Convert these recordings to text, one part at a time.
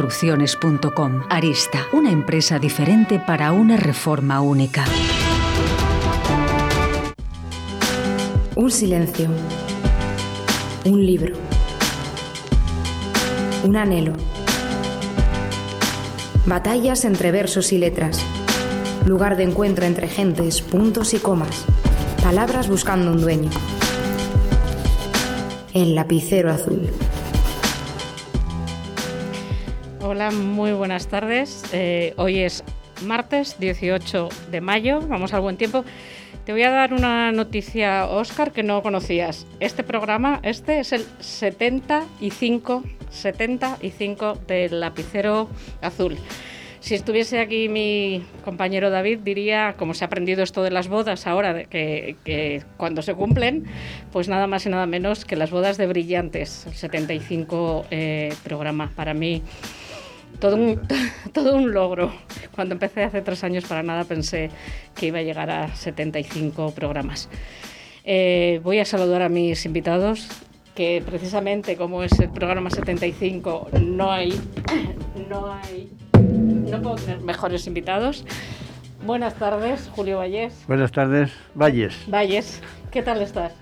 construcciones.com. Arista, una empresa diferente para una reforma única. Un silencio. Un libro. Un anhelo. Batallas entre versos y letras. Lugar de encuentro entre gentes, puntos y comas. Palabras buscando un dueño. El lapicero azul. Hola, muy buenas tardes. Eh, hoy es martes 18 de mayo, vamos al buen tiempo. Te voy a dar una noticia, Oscar, que no conocías. Este programa, este es el 75, 75 del lapicero azul. Si estuviese aquí mi compañero David, diría, como se ha aprendido esto de las bodas ahora, que, cuando se cumplen, pues nada más y nada menos que las bodas de brillantes, el 75 eh, programa. Para mí todo un, todo un logro. Cuando empecé hace tres años para nada pensé que iba a llegar a 75 programas. Eh, voy a saludar a mis invitados, que precisamente como es el programa 75 no hay, no hay, no puedo tener mejores invitados. Buenas tardes, Julio Valles. Buenas tardes, Valles. Valles, ¿qué tal estás?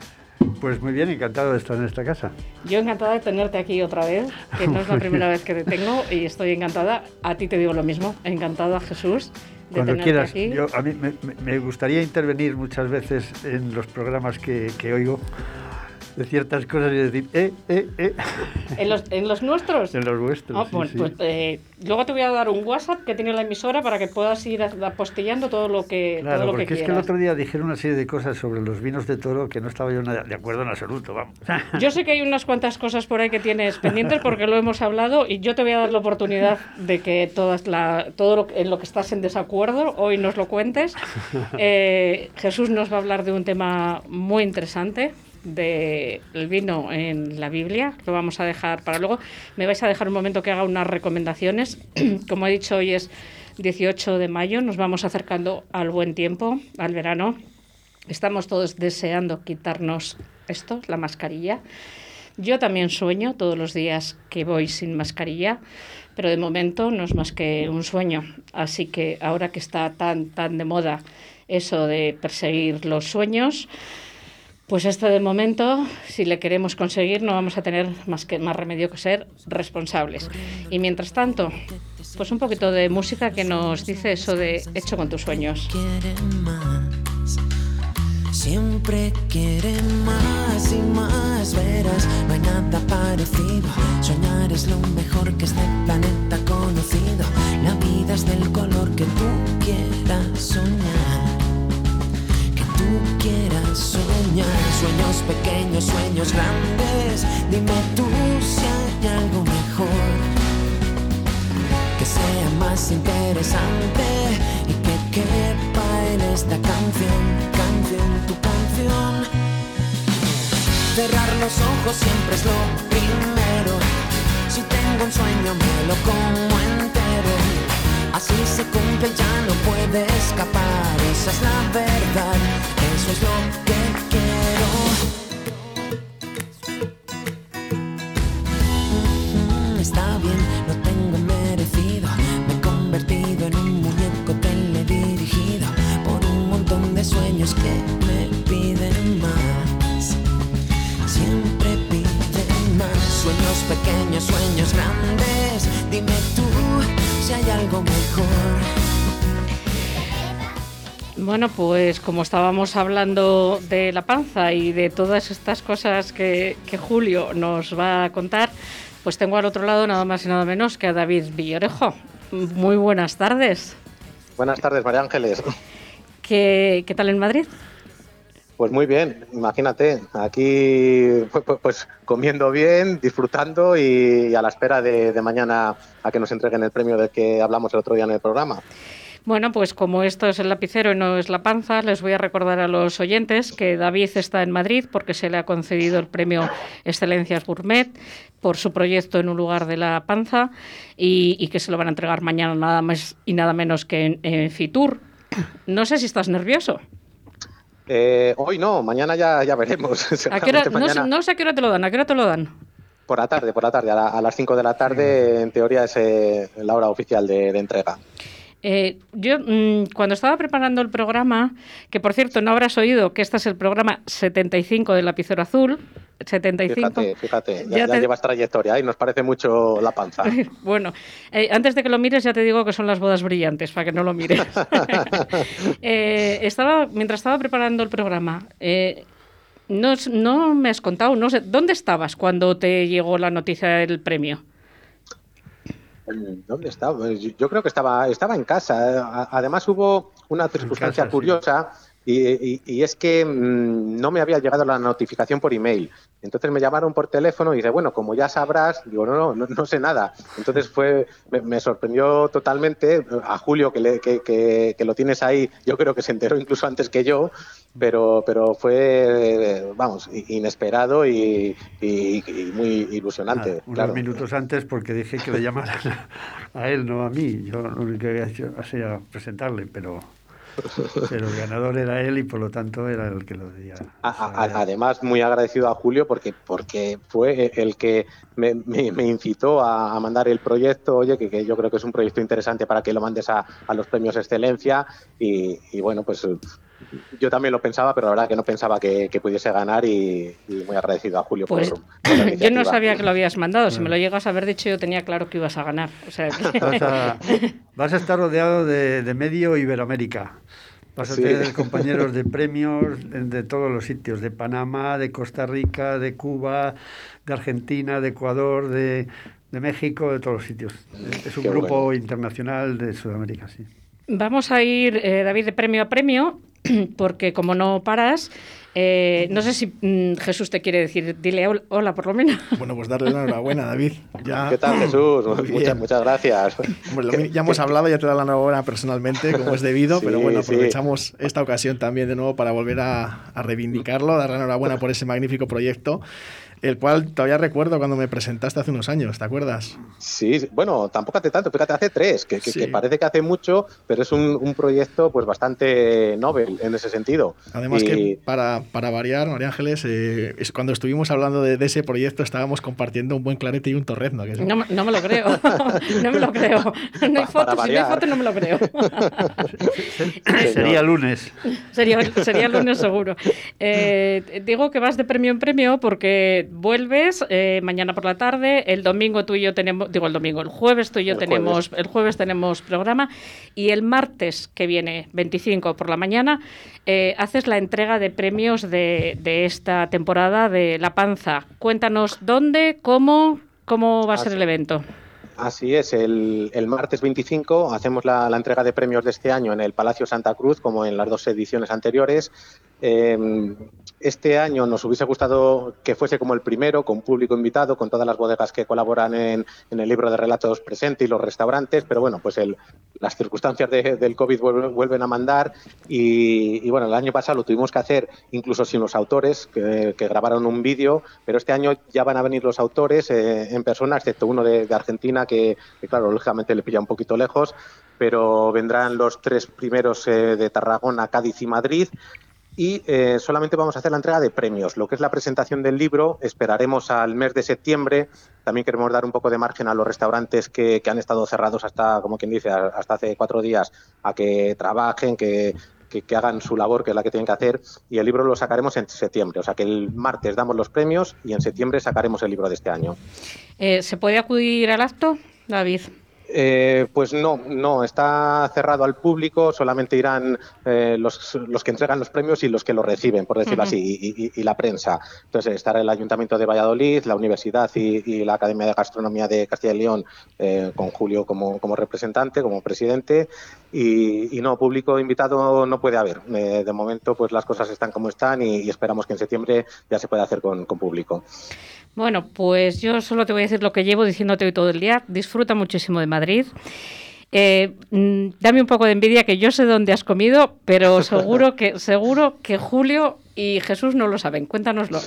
Pues muy bien, encantado de estar en esta casa. Yo encantada de tenerte aquí otra vez, que no es la primera vez que te tengo y estoy encantada. A ti te digo lo mismo, encantada Jesús. De Cuando quieras, aquí. Yo, a mí me, me, gustaría intervenir muchas veces en los programas que, que oigo de ciertas cosas y decir, eh, eh, eh. ¿En los, en los nuestros? En los vuestros. Ah, sí, pues, sí. pues, eh, luego te voy a dar un WhatsApp que tiene la emisora para que puedas ir apostillando todo lo que, Claro, todo lo porque que es que el otro día dijeron una serie de cosas sobre los vinos de toro que no estaba yo nada de acuerdo en absoluto, vamos. Yo sé que hay unas cuantas cosas por ahí que tienes pendientes porque lo hemos hablado y yo te voy a dar la oportunidad de que todas la, todo lo, en lo que estás en desacuerdo hoy nos lo cuentes. Eh, Jesús nos va a hablar de un tema muy interesante del vino en la Biblia, lo vamos a dejar para luego. Me vais a dejar un momento que haga unas recomendaciones. Como he dicho, hoy es 18 de mayo, nos vamos acercando al buen tiempo, al verano. Estamos todos deseando quitarnos esto, la mascarilla. Yo también sueño todos los días que voy sin mascarilla, pero de momento no es más que un sueño. Así que ahora que está tan, tan de moda eso de perseguir los sueños, pues esto de momento, si le queremos conseguir, no vamos a tener más, que, más remedio que ser responsables. Y mientras tanto, pues un poquito de música que nos dice eso de hecho con tus sueños. Siempre quieren más y más, verás, no hay nada parecido. Soñar es lo mejor que este planeta conocido. La vida es del color que tú quieras soñar. Sueños pequeños, sueños grandes. Dime tú si hay algo mejor. Que sea más interesante y que quepa en esta canción, canción, tu canción. Cerrar los ojos siempre es lo primero. Si tengo un sueño me lo como entero. Así se cumple, ya no puede escapar. Esa es la verdad, eso es lo que quiero. Mm, Bueno, pues como estábamos hablando de la panza y de todas estas cosas que, que Julio nos va a contar, Pues tengo al otro lado nada más y nada menos que a David Villarejo. Muy buenas tardes. Buenas tardes, María Ángeles. ¿Qué, qué tal en Madrid? Pues muy bien, imagínate, aquí pues, pues, pues comiendo bien, disfrutando y, a la espera de, de, mañana a que nos entreguen el premio del que hablamos el otro día en el programa. Bueno, pues como esto es el lapicero y no es la panza, les voy a recordar a los oyentes que David está en Madrid porque se le ha concedido el premio Excelencias Gourmet por su proyecto en un lugar de la panza y, y que se lo van a entregar mañana nada más y nada menos que en, en Fitur. No sé si estás nervioso. Eh, hoy no, mañana ya, ya veremos. ¿A qué hora, mañana... no, no, sé a qué hora te lo dan, ¿a qué hora te lo dan? Por la tarde, por la tarde, a, la, a las 5 de la tarde, en teoría es eh, la hora oficial de, de entrega. Eh, yo, mmm, cuando estaba preparando el programa, que por cierto no habrás oído que este es el programa 75 del Lapicero Azul, 75. Fíjate, fíjate, ya, ya, te... ya llevas trayectoria y nos parece mucho la panza. bueno, eh, antes de que lo mires ya te digo que son las bodas brillantes, para que no lo mires. eh, estaba, mientras estaba preparando el programa, eh, no, no me has contado, no sé, ¿dónde estabas cuando te llegó la noticia del premio? ¿Dónde estaba? Yo creo que estaba, estaba en casa. Además hubo una circunstancia casa, curiosa y, y, y, es que mmm, no me había llegado la notificación por email. Entonces me llamaron por teléfono y dice, bueno, como ya sabrás, digo, no, no, no, no sé nada. Entonces fue, me, me, sorprendió totalmente a Julio, que, le, que, que, que, lo tienes ahí, yo creo que se enteró incluso antes que yo, pero, pero fue, vamos, inesperado y, y, y muy ilusionante. Ah, unos claro. minutos antes porque dije que le llamaran a él, no a mí. Yo lo único que había hecho era presentarle, pero pero el ganador era él y por lo tanto era el que lo decía. Además, muy agradecido a Julio porque, porque fue el que me, me, me incitó a, a, mandar el proyecto, oye, que, que, yo creo que es un proyecto interesante para que lo mandes a, a los premios Excelencia y, y, bueno, pues yo también lo pensaba, pero la verdad que no pensaba que, que pudiese ganar y, y, muy agradecido a Julio pues, por, por Yo no sabía que lo habías mandado, si me lo llegas a haber dicho yo tenía claro que ibas a ganar. O sea, que... vas, a, vas, a, estar rodeado de, de medio Iberoamérica. Vas a sí. tener compañeros de premios de todos los sitios, de Panamá, de Costa Rica, de Cuba, de Argentina, de Ecuador, de, de México, de todos los sitios. Es un Qué grupo bueno. internacional de Sudamérica, sí. Vamos a ir, eh, David, de premio a premio, porque como no paras, eh, no sé si mm, Jesús te quiere decir, dile hola por lo menos. Bueno, pues darle la enhorabuena, David. Ya... ¿Qué tal, Jesús? Muchas, muchas gracias. Hombre, ya hemos hablado, ya te da la enhorabuena personalmente, como es debido, sí, pero bueno, aprovechamos sí. esta ocasión también de nuevo para volver a, a reivindicarlo, dar la enhorabuena por ese magnífico proyecto el cual todavía recuerdo cuando me presentaste hace unos años, ¿te acuerdas? Sí, bueno, tampoco hace tanto, fíjate, hace tres, que, que, sí. que parece que hace mucho, pero es un, un, proyecto pues bastante novel en ese sentido. Además y... que para, para, variar, María Ángeles, eh, es cuando estuvimos hablando de, de, ese proyecto estábamos compartiendo un buen clarete y un torrezno. Que no, no, me lo creo, no me lo creo. No hay fotos, si no hay fotos no me lo creo. sería lunes. Sería, sería lunes seguro. Eh, digo que vas de premio en premio porque vuelves eh, mañana por la tarde, el domingo tú y yo tenemos, digo el domingo, el jueves tú y yo el tenemos, jueves. el jueves tenemos programa y el martes que viene, 25 por la mañana, eh, haces la entrega de premios de, de, esta temporada de La Panza. Cuéntanos dónde, cómo, cómo va a ser el evento. Así es, el, el martes 25 hacemos la, la, entrega de premios de este año en el Palacio Santa Cruz, como en las dos ediciones anteriores. Eh, este año nos hubiese gustado que fuese como el primero, con público invitado, con todas las bodegas que colaboran en, el libro de relatos presente y los restaurantes, pero bueno, pues el, las circunstancias de, del COVID vuelven, a mandar y, bueno, el año pasado lo tuvimos que hacer incluso sin los autores que, grabaron un vídeo, pero este año ya van a venir los autores eh, en persona, excepto uno de, Argentina que, que, claro, lógicamente le pilla un poquito lejos, pero vendrán los tres primeros eh, de Tarragona, Cádiz y Madrid y eh, solamente vamos a hacer la entrega de premios. Lo que es la presentación del libro esperaremos al mes de septiembre. También queremos dar un poco de margen a los restaurantes que, que han estado cerrados hasta, como quien dice, hasta hace cuatro días, a que trabajen, que, que, hagan su labor, que es la que tienen que hacer, y el libro lo sacaremos en septiembre. O sea que el martes damos los premios y en septiembre sacaremos el libro de este año. Eh, ¿Se puede acudir al acto, David? Eh, pues no, no, está cerrado al público, solamente irán eh, los, los, que entregan los premios y los que los reciben, por decirlo así, y, la prensa. Entonces estará el Ayuntamiento de Valladolid, la Universidad y, la Academia de Gastronomía de Castilla y León, eh, con Julio como, como, representante, como presidente, y, no, público invitado no puede haber. de momento, pues las cosas están como están y, esperamos que en septiembre ya se pueda hacer con, con público. Bueno, pues yo solo te voy a decir lo que llevo diciéndote hoy todo el día. Disfruta muchísimo de Madrid. Eh, mm, dame un poco de envidia que yo sé dónde has comido, pero seguro que seguro que Julio y Jesús no lo saben. Cuéntanoslo.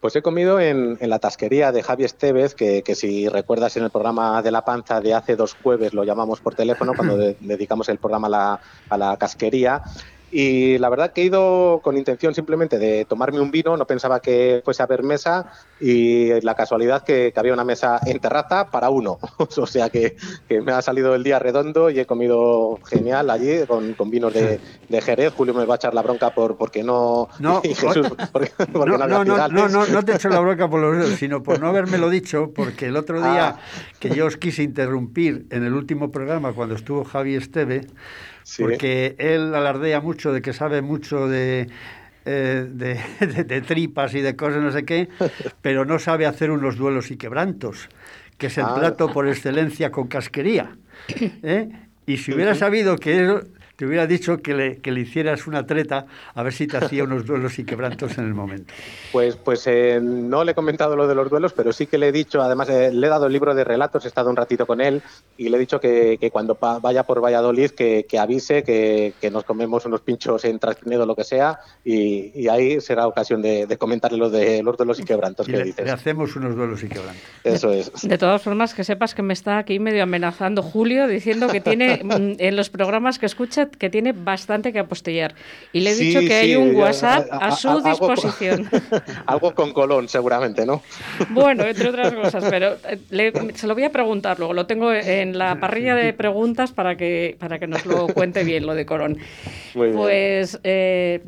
Pues he comido en, la tasquería de Javi Estevez, que, si recuerdas en el programa de La Panza de hace dos jueves lo llamamos por teléfono, cuando dedicamos el programa a la, a la casquería. Y la verdad que he ido con intención simplemente de tomarme un vino, no pensaba que fuese a haber mesa y la casualidad que, había una mesa en terraza para uno. o sea que, me ha salido el día redondo y he comido genial allí con, vinos de, Jerez. Julio me va a echar la bronca por porque no... No, no, no, no, no, te echo la bronca por los sino por no lo dicho, porque el otro día ah. que yo os quise interrumpir en el último programa cuando estuvo Javi Esteve, porque él alardea mucho de que sabe mucho de, eh, de, tripas y de cosas no sé qué, pero no sabe hacer unos duelos y quebrantos, que es el ah. plato por excelencia con casquería. ¿eh? Y si hubiera sabido que te hubiera dicho que le, que le hicieras una treta a ver si te hacía unos duelos y quebrantos en el momento. Pues, pues eh, no le he comentado lo de los duelos, pero sí que le he dicho, además eh, le he dado el libro de relatos, he estado un ratito con él y le he dicho que, que cuando vaya por Valladolid que, que avise que, que, nos comemos unos pinchos en Trasquinedo o lo que sea y, y, ahí será ocasión de, de comentarle lo de los duelos y quebrantos que le, dices. Le hacemos unos duelos y quebrantos. Eso es. De todas formas, que sepas que me está aquí medio amenazando Julio diciendo que tiene mm, en los programas que escucha que tiene bastante que apostillar. Y le he dicho que hay un WhatsApp a, su disposición. algo con Colón, seguramente, ¿no? Bueno, entre otras cosas, pero eh, se lo voy a preguntar luego. Lo tengo en la parrilla de preguntas para que, para que nos lo cuente bien, lo de Colón. pues eh,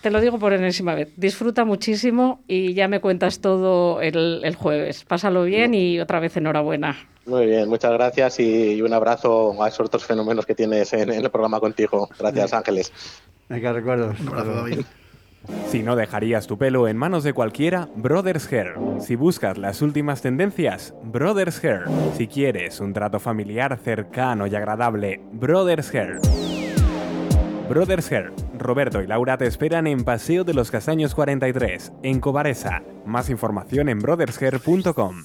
te lo digo por enésima vez. Disfruta muchísimo y ya me cuentas todo el, el jueves. Pásalo bien y otra vez enhorabuena. Muy bien, muchas gracias y un abrazo a esos otros fenómenos que tienes en, el programa contigo. Gracias, Ángeles. Venga, recuerdos. Un abrazo, David. Si no dejarías tu pelo en manos de cualquiera, Brothers Hair. Si buscas las últimas tendencias, Brothers Hair. Si quieres un trato familiar cercano y agradable, Brothers Hair. Brothers Hair. Roberto y Laura te esperan en Paseo de los Castaños 43, en Cobaresa. Más información en brothershair.com.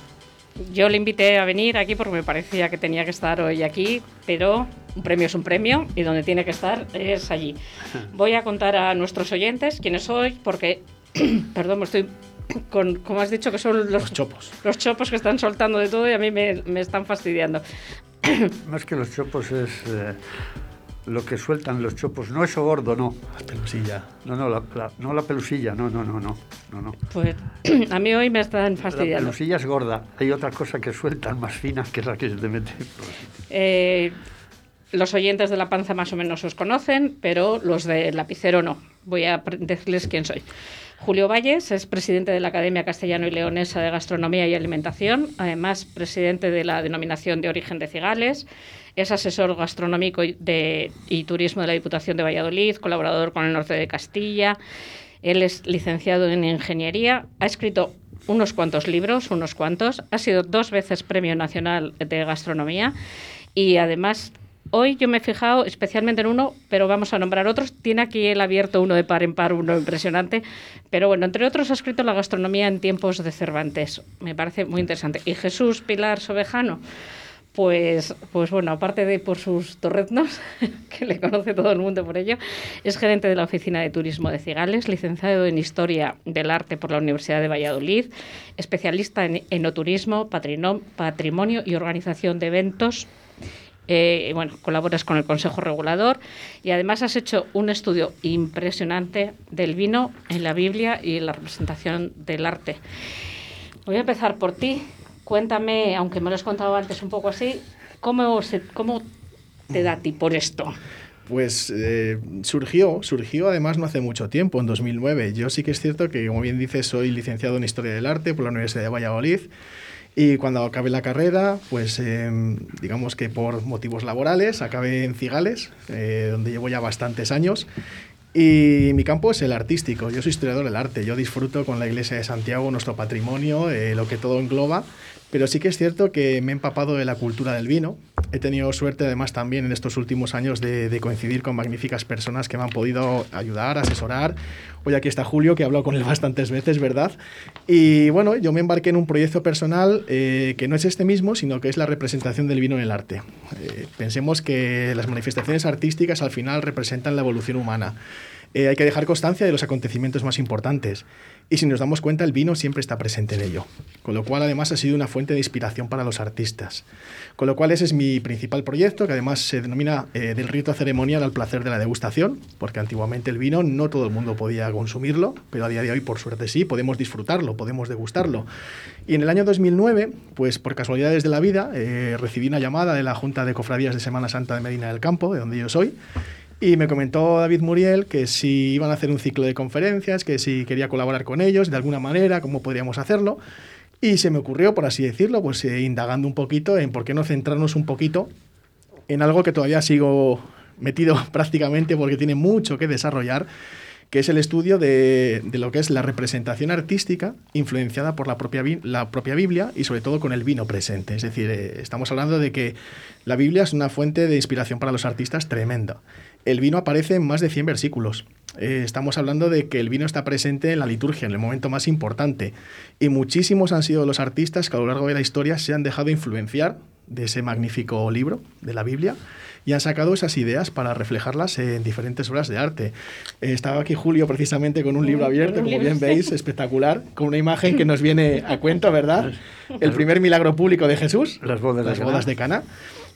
yo le invité a venir aquí porque me parecía que tenía que estar hoy aquí, pero un premio es un premio y donde tiene que estar es allí. Voy a contar a nuestros oyentes quiénes soy porque, perdón, me estoy con, como has dicho, que son los, chopos. Los chopos que están soltando de todo y a mí me, me están fastidiando. Más que los chopos es... Eh, lo que sueltan los chopos. No eso gordo, no. La pelusilla. No, no, la, no la pelusilla, no, no, no, no, no, no. Pues a mí hoy me están fastidiando. La pelusilla es gorda. Hay otra cosa que sueltan más fina que es la que se te mete. Eh, los oyentes de La Panza más o menos os conocen, pero los del lapicero no. Voy a decirles quién soy. Julio Valles es presidente de la Academia Castellano y Leonesa de Gastronomía y Alimentación, además presidente de la denominación de origen de Cigales, es asesor gastronómico y, turismo de la Diputación de Valladolid, colaborador con el norte de Castilla. Él es licenciado en ingeniería, ha escrito unos cuantos libros, unos cuantos, ha sido dos veces Premio Nacional de Gastronomía y además Hoy yo me he fijado especialmente en uno, pero vamos a nombrar otros. Tiene aquí el abierto uno de par en par, uno impresionante. Pero bueno, entre otros ha escrito La gastronomía en tiempos de Cervantes. Me parece muy interesante. Y Jesús Pilar Sobejano, pues, pues bueno, aparte de por sus torretnos, que le conoce todo el mundo por ello, es gerente de la Oficina de Turismo de Cigales, licenciado en Historia del Arte por la Universidad de Valladolid, especialista en enoturismo, patrimonio y organización de eventos Eh, bueno, colaboras con el Consejo Regulador y además has hecho un estudio impresionante del vino en la Biblia y en la representación del arte. Voy a empezar por ti. Cuéntame, aunque me lo has contado antes un poco así, ¿cómo, cómo te da a ti por esto? Pues eh, surgió, surgió además no hace mucho tiempo, en 2009. Yo sí que es cierto que, como bien dices, soy licenciado en Historia del Arte por la Universidad de Valladolid. Y cuando acabé la carrera, pues em, digamos que por motivos laborales, acabé en Cigales, eh, donde llevo ya bastantes años. Y mi campo es el artístico. Yo soy historiador del arte. Yo disfruto con la Iglesia de Santiago, nuestro patrimonio, eh, lo que todo engloba. Pero sí que es cierto que me he empapado de la cultura del vino. He tenido suerte además también en estos últimos años de, coincidir con magníficas personas que me han podido ayudar, asesorar. Hoy aquí está Julio, que he hablado con él bastantes veces, ¿verdad? Y bueno, yo me embarqué en un proyecto personal eh, que no es este mismo, sino que es la representación del vino en el arte. Eh, pensemos que las manifestaciones artísticas al final representan la evolución humana. Eh, hay que dejar constancia de los acontecimientos más importantes. Y si nos damos cuenta, el vino siempre está presente en ello. Con lo cual, además, ha sido una fuente de inspiración para los artistas. Con lo cual, ese es mi principal proyecto, que además se denomina eh, del rito ceremonial al placer de la degustación, porque antiguamente el vino no todo el mundo podía consumirlo, pero a día de hoy, por suerte sí, podemos disfrutarlo, podemos degustarlo. Y en el año 2009, pues por casualidades de la vida, eh, recibí una llamada de la Junta de Cofradías de Semana Santa de Medina del Campo, de donde yo soy, y me comentó David Muriel que si iban a hacer un ciclo de conferencias, que si quería colaborar con ellos de alguna manera, cómo podríamos hacerlo. Y se me ocurrió, por así decirlo, pues eh, indagando un poquito en por qué no centrarnos un poquito en algo que todavía sigo metido prácticamente porque tiene mucho que desarrollar, que es el estudio de, de, lo que es la representación artística influenciada por la propia, la propia Biblia y sobre todo con el vino presente. Es decir, eh, estamos hablando de que la Biblia es una fuente de inspiración para los artistas tremenda el vino aparece en más de 100 versículos. Eh, estamos hablando de que el vino está presente en la liturgia, en el momento más importante. Y muchísimos han sido los artistas que a lo largo de la historia se han dejado influenciar de ese magnífico libro de la Biblia y han sacado esas ideas para reflejarlas en diferentes obras de arte. Eh, estaba aquí Julio precisamente con un libro abierto, como bien veis, espectacular, con una imagen que nos viene a cuento, ¿verdad? El primer milagro público de Jesús, las bodas, las bodas de Cana.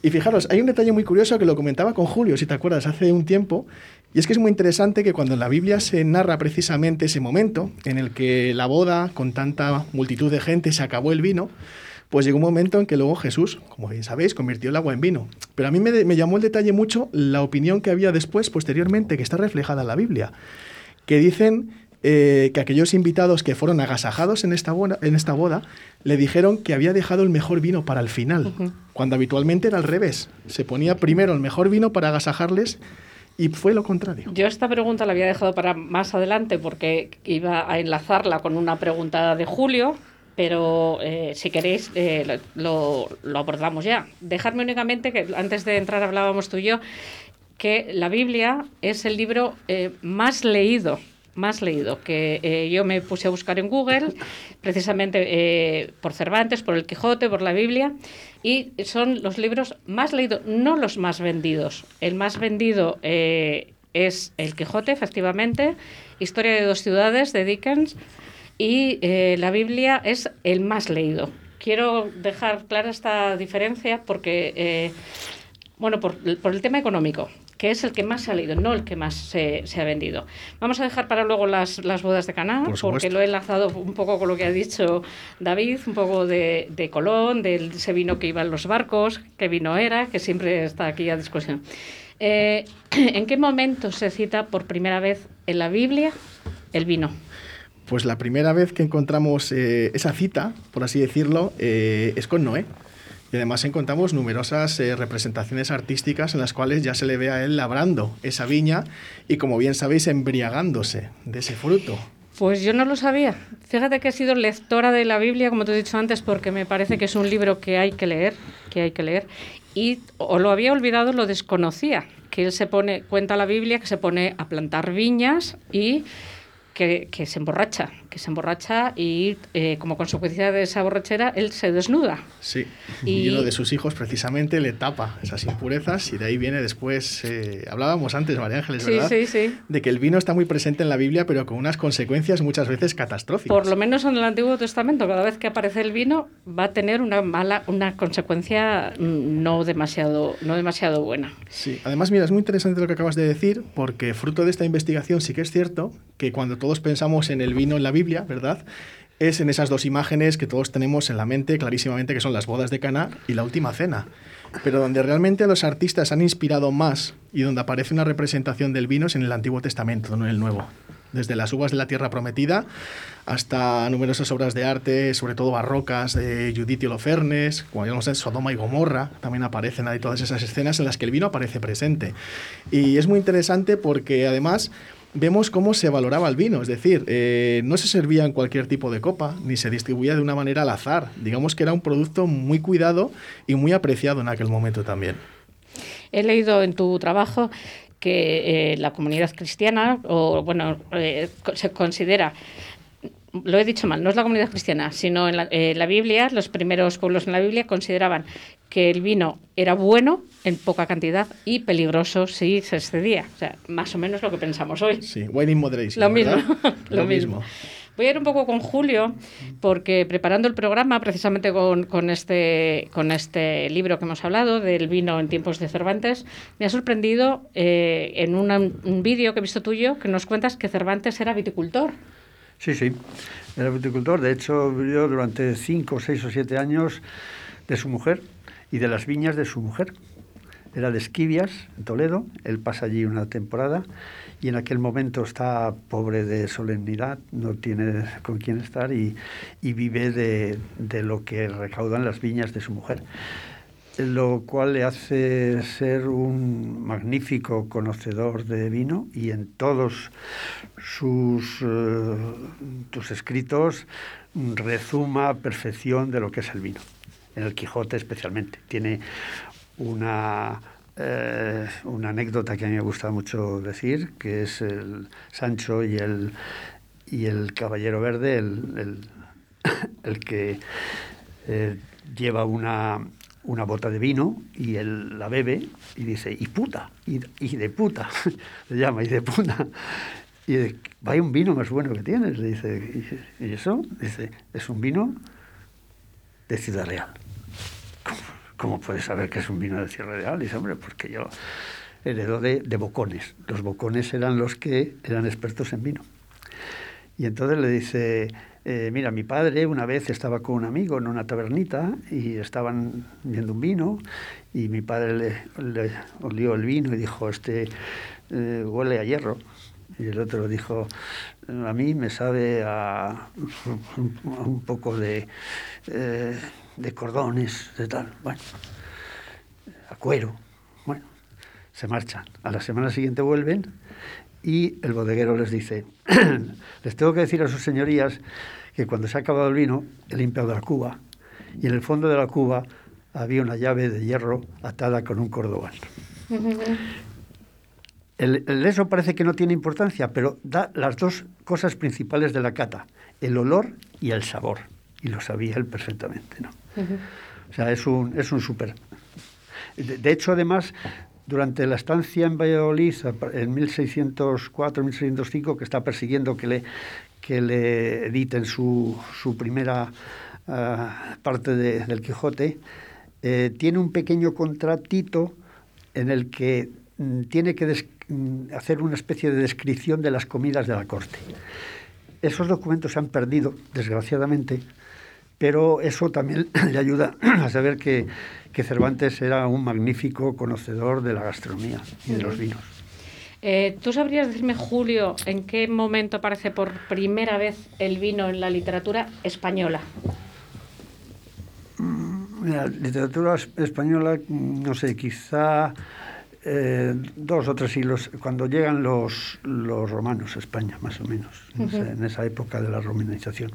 Y fijaros, hay un detalle muy curioso que lo comentaba con Julio, si te acuerdas, hace un tiempo, y es que es muy interesante que cuando en la Biblia se narra precisamente ese momento en el que la boda, con tanta multitud de gente, se acabó el vino, pues llegó un momento en que luego Jesús, como bien sabéis, convirtió el agua en vino. Pero a mí me, me llamó el detalle mucho la opinión que había después, posteriormente, que está reflejada en la Biblia, que dicen eh, que aquellos invitados que fueron agasajados en esta, boda, en esta boda le dijeron que había dejado el mejor vino para el final, cuando habitualmente era al revés. Se ponía primero el mejor vino para agasajarles y fue lo contrario. Yo esta pregunta la había dejado para más adelante porque iba a enlazarla con una pregunta de Julio, pero eh, si queréis eh, lo, lo, abordamos ya. Dejadme únicamente que antes de entrar hablábamos tú y yo que la Biblia es el libro más leído más leído, que eh, yo me puse a buscar en Google, precisamente eh, por Cervantes, por el Quijote, por la Biblia, y son los libros más leídos, no los más vendidos. El más vendido eh, es el Quijote, efectivamente, Historia de dos ciudades de Dickens, y la Biblia es el más leído. Quiero dejar clara esta diferencia porque, bueno, por, por el tema económico que es el que más se ha leído, no el que más se, ha vendido. Vamos a dejar para luego las, las bodas de Caná, porque lo he enlazado un poco con lo que ha dicho David, un poco de, de Colón, de ese vino que iba en los barcos, qué vino era, que siempre está aquí a discusión. Eh, ¿En qué momento se cita por primera vez en la Biblia el vino? Pues la primera vez que encontramos eh, esa cita, por así decirlo, eh, es con Noé. Y además encontramos numerosas eh, representaciones artísticas en las cuales ya se le ve a él labrando esa viña y, como bien sabéis, embriagándose de ese fruto. Pues yo no lo sabía. Fíjate que he sido lectora de la Biblia, como te he dicho antes, porque me parece que es un libro que hay que leer, que hay que leer. Y o lo había olvidado, lo desconocía, que él se pone, cuenta la Biblia que se pone a plantar viñas y que, que se emborracha, que se emborracha y eh, como consecuencia de esa borrachera él se desnuda. Sí, y, uno de sus hijos precisamente le tapa esas impurezas y de ahí viene después, eh, hablábamos antes, María Ángeles, ¿verdad? Sí, sí, De que el vino está muy presente en la Biblia, pero con unas consecuencias muchas veces catastróficas. Por lo menos en el Antiguo Testamento, cada vez que aparece el vino va a tener una mala, una consecuencia mm, no demasiado, no demasiado buena. Sí, además, mira, es muy interesante lo que acabas de decir, porque fruto de esta investigación sí que es cierto que cuando todos pensamos en el vino en la Biblia, ¿verdad? Es en esas dos imágenes que todos tenemos en la mente clarísimamente, que son las bodas de Cana y la última cena. Pero donde realmente los artistas han inspirado más y donde aparece una representación del vino es en el Antiguo Testamento, no en el Nuevo. Desde las uvas de la tierra prometida hasta numerosas obras de arte, sobre todo barrocas, de Judith y Holofernes, como digamos en Sodoma y Gomorra, también aparecen ahí todas esas escenas en las que el vino aparece presente. Y es muy interesante porque además vemos cómo se valoraba el vino, es decir, eh, no se servía en cualquier tipo de copa, ni se distribuía de una manera al azar. Digamos que era un producto muy cuidado y muy apreciado en aquel momento también. He leído en tu trabajo que eh, la comunidad cristiana, o bueno, eh, se considera lo he dicho mal, no es la comunidad cristiana, sino en la, eh, la, Biblia, los primeros pueblos en la Biblia consideraban que el vino era bueno en poca cantidad y peligroso si se excedía. O sea, más o menos lo que pensamos hoy. Sí, wine in moderation. Lo mismo, lo, lo mismo. Voy a ir un poco con Julio, porque preparando el programa, precisamente con, con, este, con este libro que hemos hablado, del vino en tiempos de Cervantes, me ha sorprendido eh, en una, un vídeo que he visto tuyo que nos cuentas que Cervantes era viticultor. Sí, sí, era viticultor. De hecho, vivió durante cinco, seis o siete años de su mujer y de las viñas de su mujer. Era de Esquivias, en Toledo. Él pasa allí una temporada y en aquel momento está pobre de solemnidad, no tiene con quién estar y, y vive de, de, lo que recaudan las viñas de su mujer. Lo cual le hace ser un magnífico conocedor de vino y en todos sus, uh, tus escritos rezuma a perfección de lo que es el vino. En el Quijote especialmente. Tiene una eh, una anécdota que a mí me gusta mucho decir, que es el Sancho y el, y el Caballero Verde, el, el, el que eh, lleva una, una bota de vino y él la bebe y dice, y puta, y, y de puta, le llama, y de puta. Y dice, vaya un vino más bueno que tienes, le dice, ¿y eso? Dice, es un vino de Ciudad Real. ¿Cómo puedes saber que es un vino de Ciudad Real? Dice, hombre, porque yo heredo de, de bocones. Los bocones eran los que eran expertos en vino. Y entonces le dice, eh, mira, mi padre una vez estaba con un amigo en una tabernita y estaban viendo un vino y mi padre le, olió el vino y dijo, este eh, huele a hierro. Y el otro dijo, a mí me sabe a un poco de, eh, de cordones, de tal, bueno, a cuero. Bueno, se marchan. A la semana siguiente vuelven y el bodeguero les dice, les tengo que decir a sus señorías que cuando se ha acabado el vino he limpiado la cuba y en el fondo de la cuba había una llave de hierro atada con un cordón. El, el, eso parece que no tiene importancia, pero da las dos cosas principales de la cata, el olor y el sabor. Y lo sabía él perfectamente. ¿no? Uh -huh. O sea, es un, es un súper. De, de, hecho, además, durante la estancia en Valladolid, en 1604-1605, que está persiguiendo que le, que le editen su, su primera uh, parte de, del Quijote, eh, tiene un pequeño contratito en el que mm, tiene que mm, hacer una especie de descripción de las comidas de la corte. Esos documentos se han perdido, desgraciadamente, pero eso también le ayuda a saber que, que, Cervantes era un magnífico conocedor de la gastronomía y de los vinos. Eh, ¿Tú sabrías decirme, Julio, en qué momento aparece por primera vez el vino en la literatura española? La literatura española, no sé, quizá eh, dos o tres siglos, cuando llegan los, los romanos a España, más o menos, uh -huh. en esa época de la romanización.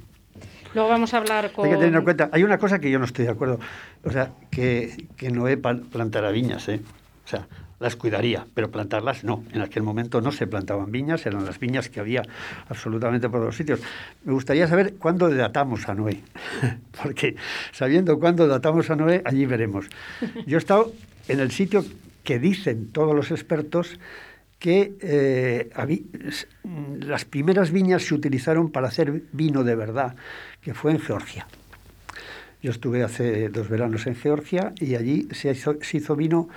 Luego vamos a hablar con... Hay que tener en cuenta, hay una cosa que yo no estoy de acuerdo, o sea, que, que Noé plantara viñas, ¿eh? O sea, las cuidaría, pero plantarlas no. En aquel momento no se plantaban viñas, eran las viñas que había absolutamente por los sitios. Me gustaría saber cuándo datamos a Noé, porque sabiendo cuándo datamos a Noé, allí veremos. Yo he estado en el sitio que dicen todos los expertos que eh, las primeras viñas se utilizaron para hacer vino de verdad, que fue en Georgia. Yo estuve hace dos veranos en Georgia y allí se hizo vino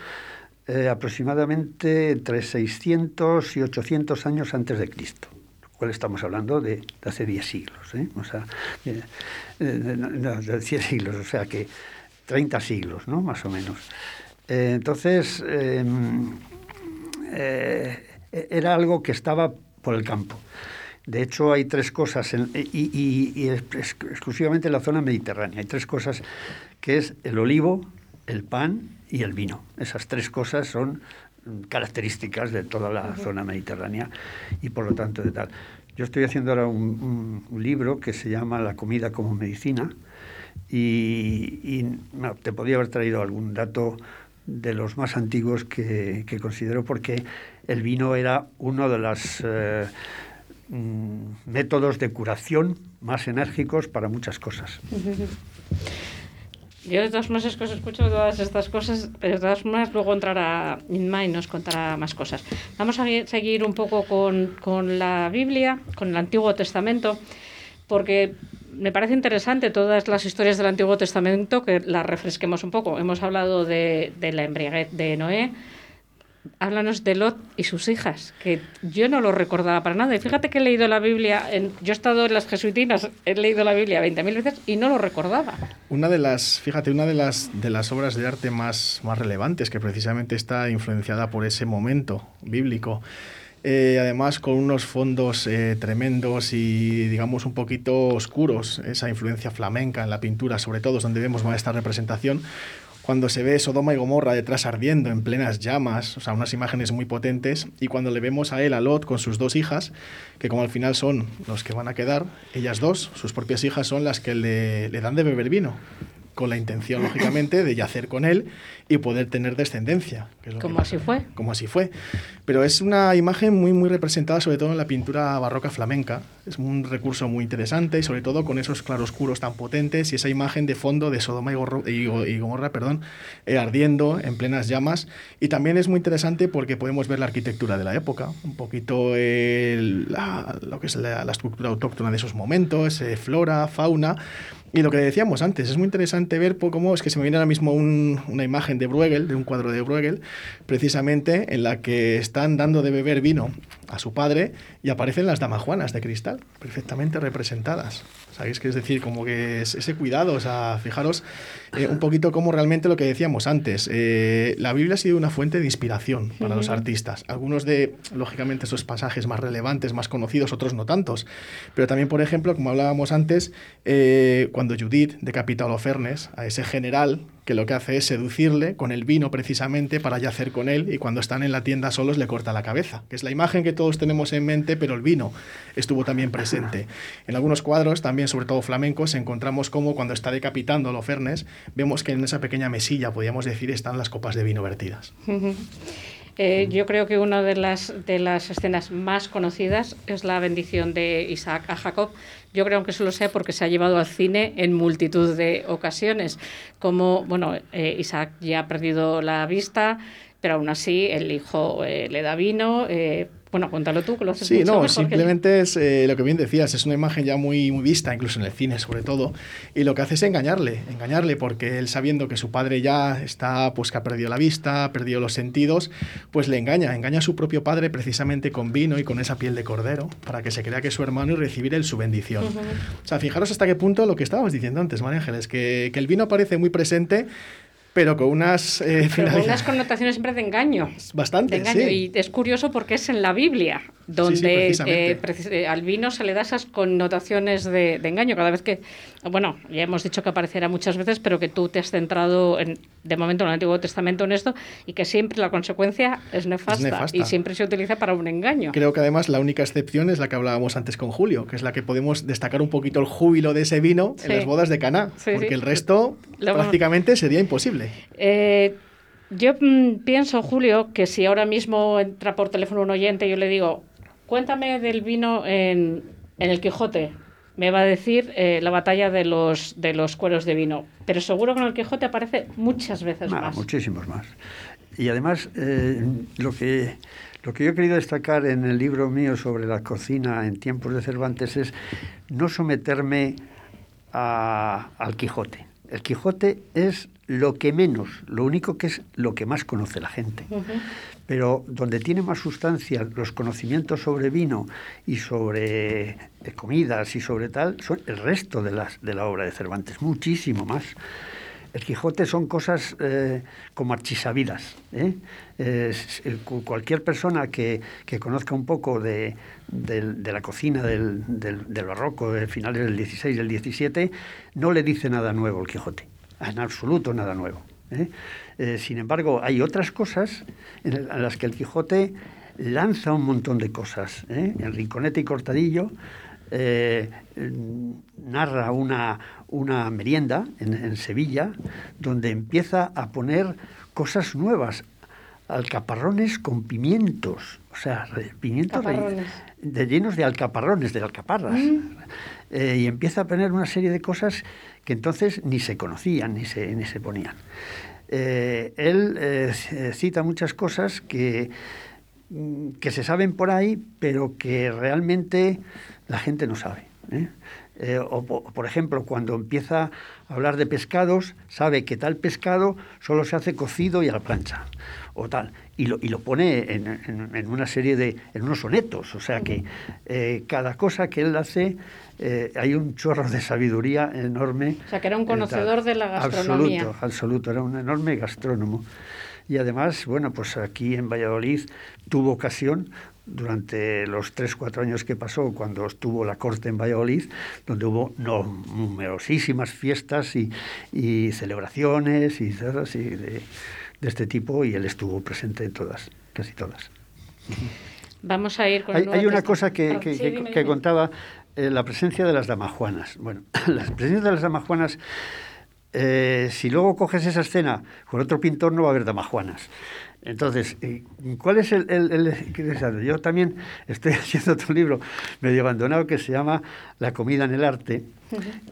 eh, aproximadamente entre 600 y 800 años antes de Cristo, lo cual estamos hablando de, hace 10 siglos, ¿eh? o sea, de, de, 100 siglos, o sea que 30 siglos, ¿no? Más o menos. Eh, entonces, em, era algo que estaba por el campo. De hecho, hay tres cosas, y, y, exclusivamente en la zona mediterránea, hay tres cosas, que es el olivo, el pan y el vino. Esas tres cosas son características de toda la zona mediterránea y por lo tanto de tal. Yo estoy haciendo ahora un, libro que se llama La comida como medicina y, te podría haber traído algún dato de los más antiguos que, considero porque el vino era uno de los eh, mm, métodos de curación más enérgicos para muchas cosas. Yo de todas formas que os escucho todas estas cosas, pero de todas formas luego entrará Inma y nos contará más cosas. Vamos a seguir un poco con, con la Biblia, con el Antiguo Testamento, porque me parece interesante todas las historias del Antiguo Testamento que las refresquemos un poco. Hemos hablado de, de la embriaguez de Noé, háblanos de Lot y sus hijas, que yo no lo recordaba para nada. Y fíjate que he leído la Biblia, en, yo he estado en las jesuitinas, he leído la Biblia 20.000 veces y no lo recordaba. Una de las, fíjate, una de las, de las obras de arte más, más relevantes, que precisamente está influenciada por ese momento bíblico. Eh, además con unos fondos eh, tremendos y digamos un poquito oscuros, esa influencia flamenca en la pintura, sobre todo, es donde vemos más esta representación, cuando se ve Sodoma y Gomorra detrás ardiendo en plenas llamas, o sea, unas imágenes muy potentes, y cuando le vemos a él, a Lot, con sus dos hijas, que como al final son los que van a quedar, ellas dos, sus propias hijas, son las que le, le dan de beber vino con la intención, lógicamente, de yacer con él y poder tener descendencia. como así fue. Como así fue. Pero es una imagen muy, muy representada, sobre todo en la pintura barroca flamenca. Es un recurso muy interesante y sobre todo con esos claroscuros tan potentes y esa imagen de fondo de Sodoma y, Gomorra, perdón, eh, ardiendo en plenas llamas. Y también es muy interesante porque podemos ver la arquitectura de la época, un poquito lo que es la, estructura autóctona de esos momentos, eh, flora, fauna y lo que decíamos antes, es muy interesante ver cómo es que se me viene ahora mismo una imagen de Bruegel, de un cuadro de Bruegel, precisamente en la que están dando de beber vino a su padre y aparecen las damajuanas de cristal, perfectamente representadas. ¿Sabéis qué es decir? Como que es ese cuidado, o sea, fijaros eh, un poquito como realmente lo que decíamos antes. Eh, la Biblia ha sido una fuente de inspiración para los artistas. Algunos de, lógicamente, esos pasajes más relevantes, más conocidos, otros no tantos. Pero también, por ejemplo, como hablábamos antes, eh, cuando Judith decapita a Holofernes, a ese general que lo que hace es seducirle con el vino precisamente para yacer con él y cuando están en la tienda solos le corta la cabeza, que es la imagen que todos tenemos en mente, pero el vino estuvo también presente. En algunos cuadros, también sobre todo flamencos, encontramos como cuando está decapitando a Holofernes, vemos que en esa pequeña mesilla, podríamos decir, están las copas de vino vertidas. Eh, yo creo que una de las, de las escenas más conocidas es la bendición de Isaac a Jacob. Yo creo que eso lo sé porque se ha llevado al cine en multitud de ocasiones. Como, bueno, eh, Isaac ya ha perdido la vista, pero aún así el hijo eh, le da vino, bueno, cuéntalo tú, que lo haces Sí, no, simplemente es eh, lo que bien decías, es una imagen ya muy, muy vista, incluso en el cine sobre todo, y lo que hace es engañarle, engañarle, porque él sabiendo que su padre ya está, pues que ha perdido la vista, ha perdido los sentidos, pues le engaña, engaña a su propio padre precisamente con vino y con esa piel de cordero, para que se crea que es su hermano y recibir él su bendición. O sea, fijaros hasta qué punto lo que estábamos diciendo antes, María Ángeles, que, que el vino parece muy presente, pero con unas eh, unas connotaciones siempre de engaño. Bastante, de engaño. Y es curioso porque es en la Biblia donde eh, eh, al vino se le da esas connotaciones de, engaño. Cada vez que, bueno, ya hemos dicho que aparecerá muchas veces, pero que tú te has centrado en, de momento en el Antiguo Testamento en esto y que siempre la consecuencia es nefasta, y siempre se utiliza para un engaño. Creo que además la única excepción es la que hablábamos antes con Julio, que es la que podemos destacar un poquito el júbilo de ese vino en las bodas de Caná, porque el resto prácticamente sería imposible. Eh, Yo mm, pienso, Julio, que si ahora mismo entra por teléfono un oyente y yo le digo, cuéntame del vino en, en el Quijote, me va a decir eh, la batalla de los, de los cueros de vino. Pero seguro que en el Quijote aparece muchas veces Ah, más. Muchísimos más. Y además, eh, lo, que, lo que yo he querido destacar en el libro mío sobre la cocina en tiempos de Cervantes es no someterme a- al Quijote. El Quijote es lo que menos, lo único que es lo que más conoce la gente. Pero donde tiene más sustancia los conocimientos sobre vino y sobre eh, comidas y sobre tal, son el resto de, las, de la obra de Cervantes, muchísimo más. El Quijote son cosas eh, como archisabidas. ¿eh? Es- cu- cualquier persona que, que conozca un poco de, de la cocina del, del- del barroco de finales del 16 y del 17, no le dice nada nuevo el Quijote, en absoluto nada nuevo. ¿eh? Eh, sin embargo, hay otras cosas en, las que el Quijote lanza un montón de cosas. ¿eh? En Rinconete y Cortadillo eh, mm, narra una, una merienda en, en Sevilla donde empieza a poner cosas nuevas, alcaparrones con pimientos, o sea, pimientos Caparrones. de, llenos de alcaparrones, de alcaparras. Eh, y empieza a poner una serie de cosas que entonces ni se conocían ni se, ni se ponían. Eh, él eh, c- cita muchas cosas que, mm, que se saben por ahí, pero que realmente la gente no sabe. ¿eh? Eh, o, po- por ejemplo, cuando empieza a hablar de pescados, sabe que tal pescado solo se hace cocido y a la plancha, o tal, y lo, y lo pone en, en- una serie de, en unos sonetos, o sea que eh, cada cosa que él hace, eh, hay un chorro de sabiduría enorme. O sea, que era un tal. conocedor de la gastronomía. Absoluto, absoluto, era un enorme gastrónomo. Y además, bueno, pues aquí en Valladolid tuvo ocasión durante los tres, cuatro años que pasó, cuando estuvo la corte en Valladolid, donde hubo no, numerosísimas fiestas y, y celebraciones y cosas de, de este tipo, y él estuvo presente en todas, casi todas. Vamos a ir con el Hay, hay una cosa que, que- sí, que- dime, que dime. contaba, eh, la presencia de las damajuanas. Bueno, la presencia de las damajuanas, eh, si luego coges esa escena con otro pintor, no va a haber damajuanas. Entonces, eh, ¿cuál es el? Yo también estoy haciendo otro libro medio abandonado que se llama La comida en el arte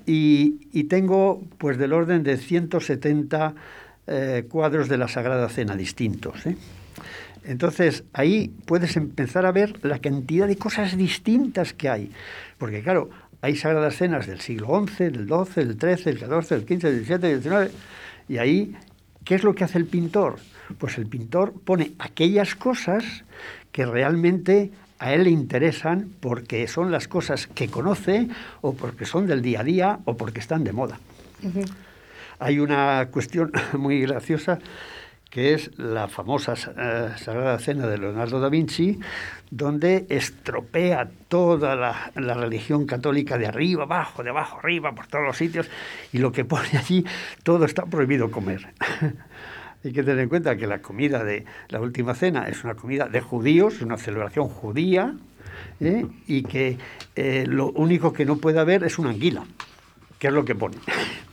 y, y tengo pues del orden de 170 eh, cuadros de la Sagrada Cena distintos. ¿eh? Entonces, ahí puedes empezar a ver la cantidad de cosas distintas que hay. Porque, claro, hay sagradas cenas del siglo XI, del XII, del XIII, del XIV, del XV, del XVII, del XIX. Y ahí, ¿qué es lo que hace el pintor? Pues el pintor pone aquellas cosas que realmente a él le interesan porque son las cosas que conoce o porque son del día a día o porque están de moda. Hay una cuestión muy graciosa que es la famosa eh, Sagrada Cena de Leonardo da Vinci, donde estropea toda la, religión católica de arriba, abajo, de abajo, arriba, por todos los sitios, y lo que pone allí, todo está prohibido comer. Hay que tener en cuenta que la comida de la última cena es una comida de judíos, una celebración judía, ¿eh? y que eh, lo único que no puede haber es una anguila, que es lo que pone.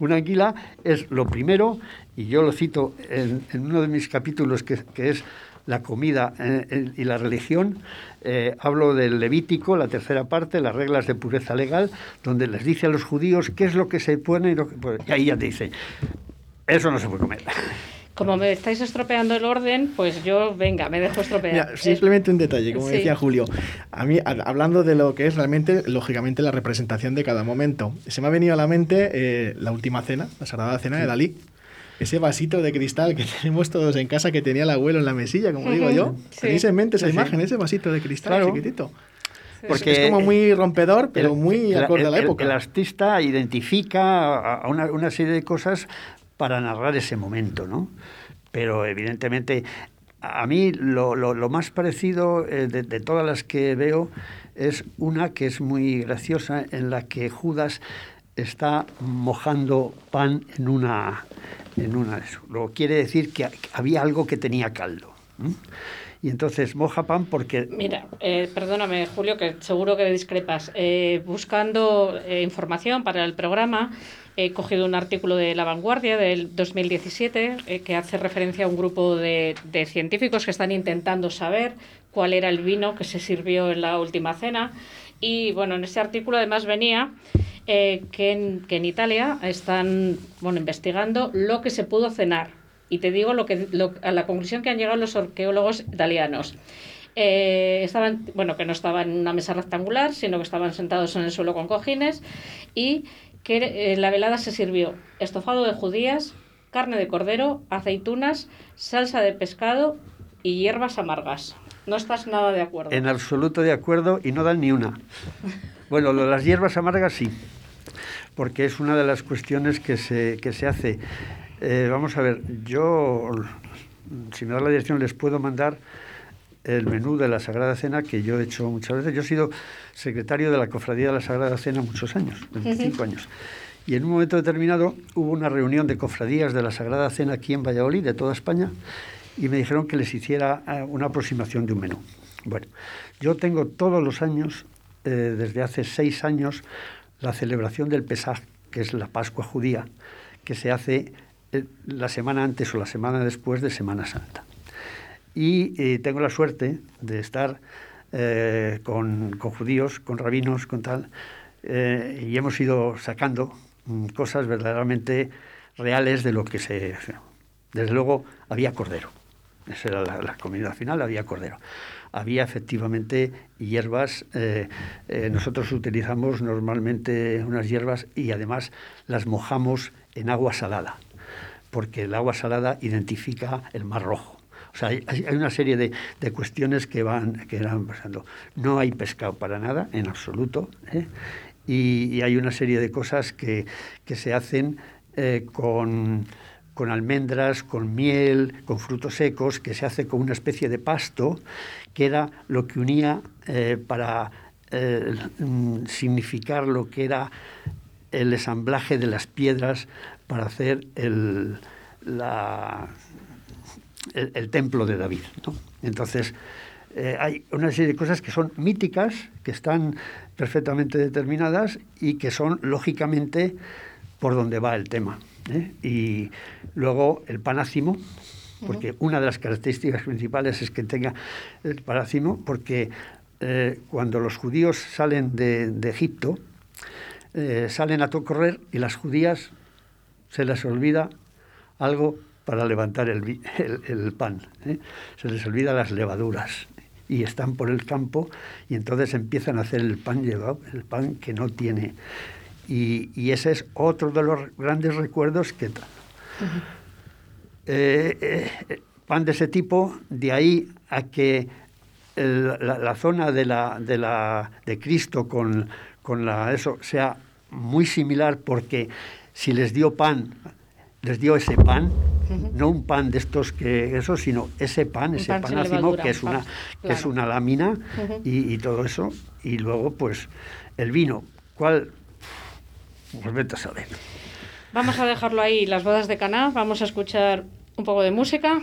Una anguila es lo primero, y yo lo cito en, uno de mis capítulos, que, es la comida eh, y la religión, eh, hablo del Levítico, la tercera parte, las reglas de pureza legal, donde les dice a los judíos qué es lo que se pone y, lo que, y ahí ya te dice, eso no se puede comer. Como me estáis estropeando el orden, pues yo, venga, me dejo estropear. Mira, simplemente un detalle, como Sí. decía Julio. A mí, a- hablando de lo que es realmente, lógicamente, la representación de cada momento, se me ha venido a la mente eh, la última cena, la Sagrada Cena de Dalí. Ese vasito de cristal que tenemos todos en casa que tenía el abuelo en la mesilla, como digo Ujú, yo. sí. ¿Tenéis en mente esa Sí, sí. imagen, ese vasito de cristal Claro. chiquitito? Es- Porque es, como muy rompedor, pero el- muy el- acorde a la el- época. El artista identifica a- a una, una serie de cosas para narrar ese momento, ¿no? Pero evidentemente a mí lo, más parecido eh, de, todas las que veo es una que es muy graciosa en la que Judas está mojando pan en una en una. Lo quiere decir que había algo que tenía caldo. Y entonces moja pan porque... Mira, eh, perdóname Julio, que seguro que discrepas. Eh, buscando eh, información para el programa, he cogido un artículo de La Vanguardia del 2017 que hace referencia a un grupo de, de científicos que están intentando saber cuál era el vino que se sirvió en la última cena. Y bueno, en ese artículo además venía que, en, que, en, Italia están bueno, investigando lo que se pudo cenar y te digo lo que, a la conclusión que han llegado los arqueólogos italianos. Eh, estaban, bueno, que no estaban en una mesa rectangular, sino que estaban sentados en el suelo con cojines y que eh, la velada se sirvió estofado de judías, carne de cordero, aceitunas, salsa de pescado y hierbas amargas. No estás nada de acuerdo. En absoluto de acuerdo y no dan ni una. Bueno, lo de las hierbas amargas sí, porque es una de las cuestiones que se, que se hace eh, vamos a ver, yo, si me da la dirección, les puedo mandar el menú de la Sagrada Cena que yo he hecho muchas veces. Yo he sido secretario de la Cofradía de la Sagrada Cena muchos años, 25 años. Y en un momento determinado hubo una reunión de cofradías de la Sagrada Cena aquí en Valladolid, de toda España, y me dijeron que les hiciera eh, una aproximación de un menú. Bueno, yo tengo todos los años, eh, desde hace seis años, la celebración del Pesaj, que es la Pascua judía, que se hace la semana antes o la semana después de Semana Santa. Y eh, tengo la suerte de estar eh, con, judíos, con rabinos, con tal, y hemos ido sacando mm, cosas verdaderamente reales de lo que se... Desde luego había cordero, esa era la comida final, había cordero había efectivamente hierbas. nosotros utilizamos normalmente unas hierbas y además las mojamos en agua salada porque el agua salada identifica el mar rojo. O sea, hay, una serie de, cuestiones que van, que van pasando. No hay pescado para nada, en absoluto, ¿eh? y, hay una serie de cosas que, se hacen eh, con, almendras, con miel, con frutos secos, que se hace con una especie de pasto, que era lo que unía eh, para mm, significar lo que era el ensamblaje de las piedras para hacer el, el, templo de David. Entonces, eh, hay una serie de cosas que son míticas, que están perfectamente determinadas y que son, lógicamente, por donde va el tema. ¿eh? Y luego el panácimo, porque una de las características principales es que tenga el panácimo, porque eh, cuando los judíos salen de, Egipto, salen a todo correr y las judías se les olvida algo para levantar el, el, pan. ¿eh? Se les olvida las levaduras y están por el campo y entonces empiezan a hacer el pan llevado, el pan que no tiene. Y, ese es otro de los grandes recuerdos que... Eh, eh, pan de ese tipo, de ahí a que la, zona de, la, de, la, de Cristo con, con la, eso sea muy similar porque si les dio pan, les dio ese pan, no un pan de estos que eso, sino ese pan, ese pan panácimo que es una que es una lámina y, todo eso y luego pues el vino, ¿cuál? Pues a saber. Vamos a dejarlo ahí, las bodas de Caná, vamos a escuchar un poco de música.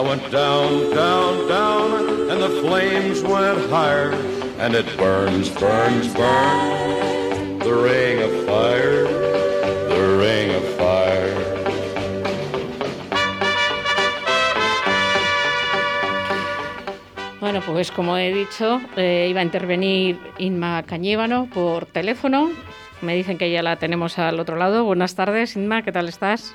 I went down, down, down, and the flames went higher, and it burns, burns, burns, the ring of fire, the ring of fire. Bueno, pues como he dicho, eh, iba a intervenir Inma Cañívano por teléfono. Me dicen que ya la tenemos al otro lado. Buenas tardes, Inma, ¿qué tal estás?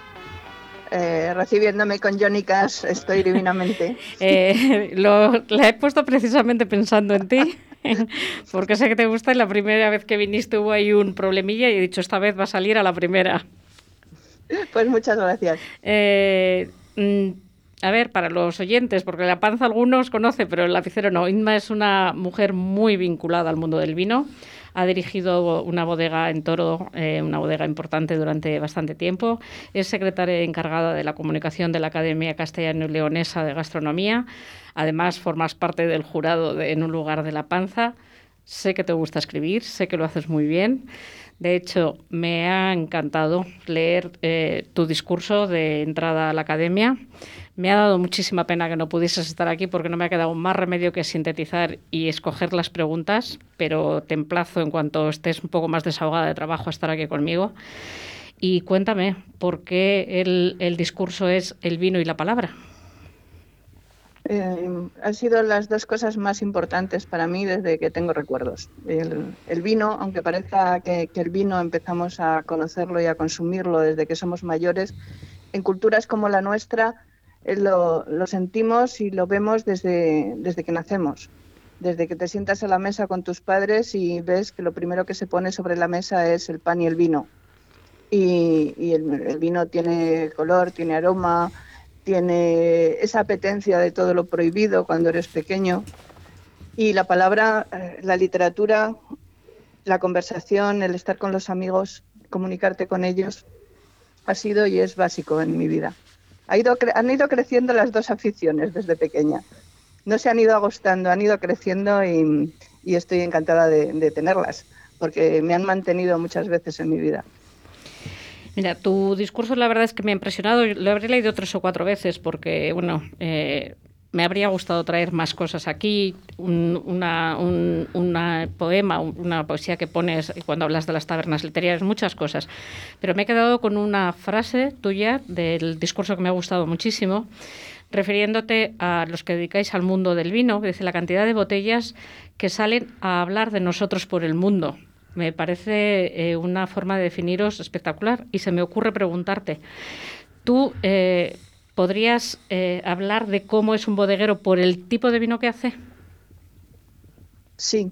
Eh, recibiéndome con Johnny Cash, estoy divinamente. Eh, lo, la he puesto precisamente pensando en ti porque sé que te gusta y la primera vez que viniste hubo ahí un problemilla y he dicho, esta vez va a salir a la primera. Pues muchas gracias. Eh, mm, a ver, para los oyentes, porque la panza algunos conoce, pero el lapicero no. Inma es una mujer muy vinculada al mundo del vino. Ha dirigido una bodega en Toro, eh, una bodega importante durante bastante tiempo. Es secretaria encargada de la comunicación de la Academia Castellano y Leonesa de Gastronomía. Además, formas parte del jurado de En un lugar de la panza. Sé que te gusta escribir, sé que lo haces muy bien. De hecho, me ha encantado leer eh, tu discurso de entrada a la academia. Me ha dado muchísima pena que no pudieses estar aquí porque no me ha quedado más remedio que sintetizar y escoger las preguntas, pero te emplazo en cuanto estés un poco más desahogada de trabajo a estar aquí conmigo. Y cuéntame, ¿por qué el, el discurso es el vino y la palabra? Eh, han sido las dos cosas más importantes para mí desde que tengo recuerdos. El, el vino, aunque parezca que, que, el vino empezamos a conocerlo y a consumirlo desde que somos mayores, en culturas como la nuestra lo, lo, sentimos y lo vemos desde, desde que nacemos. Desde que te sientas a la mesa con tus padres y ves que lo primero que se pone sobre la mesa es el pan y el vino. Y, y el, el vino tiene color, tiene aroma, tiene esa apetencia de todo lo prohibido cuando eres pequeño. Y la palabra, eh, la literatura, la conversación, el estar con los amigos, comunicarte con ellos, ha sido y es básico en mi vida. Ha ido, han ido creciendo las dos aficiones desde pequeña. No se han ido agostando, han ido creciendo y, estoy encantada de, de tenerlas, porque me han mantenido muchas veces en mi vida. Mira, tu discurso la verdad es que me ha impresionado. Lo habré leído tres o cuatro veces porque, bueno, eh, me habría gustado traer más cosas aquí. Un, una, un una poema, una poesía que pones cuando hablas de las tabernas literarias, muchas cosas. Pero me he quedado con una frase tuya del discurso que me ha gustado muchísimo refiriéndote a los que dedicáis al mundo del vino, que dice la cantidad de botellas que salen a hablar de nosotros por el mundo. Me parece eh, una forma de definiros espectacular y se me ocurre preguntarte, ¿tú eh, podrías eh, hablar de cómo es un bodeguero por el tipo de vino que hace? Sí,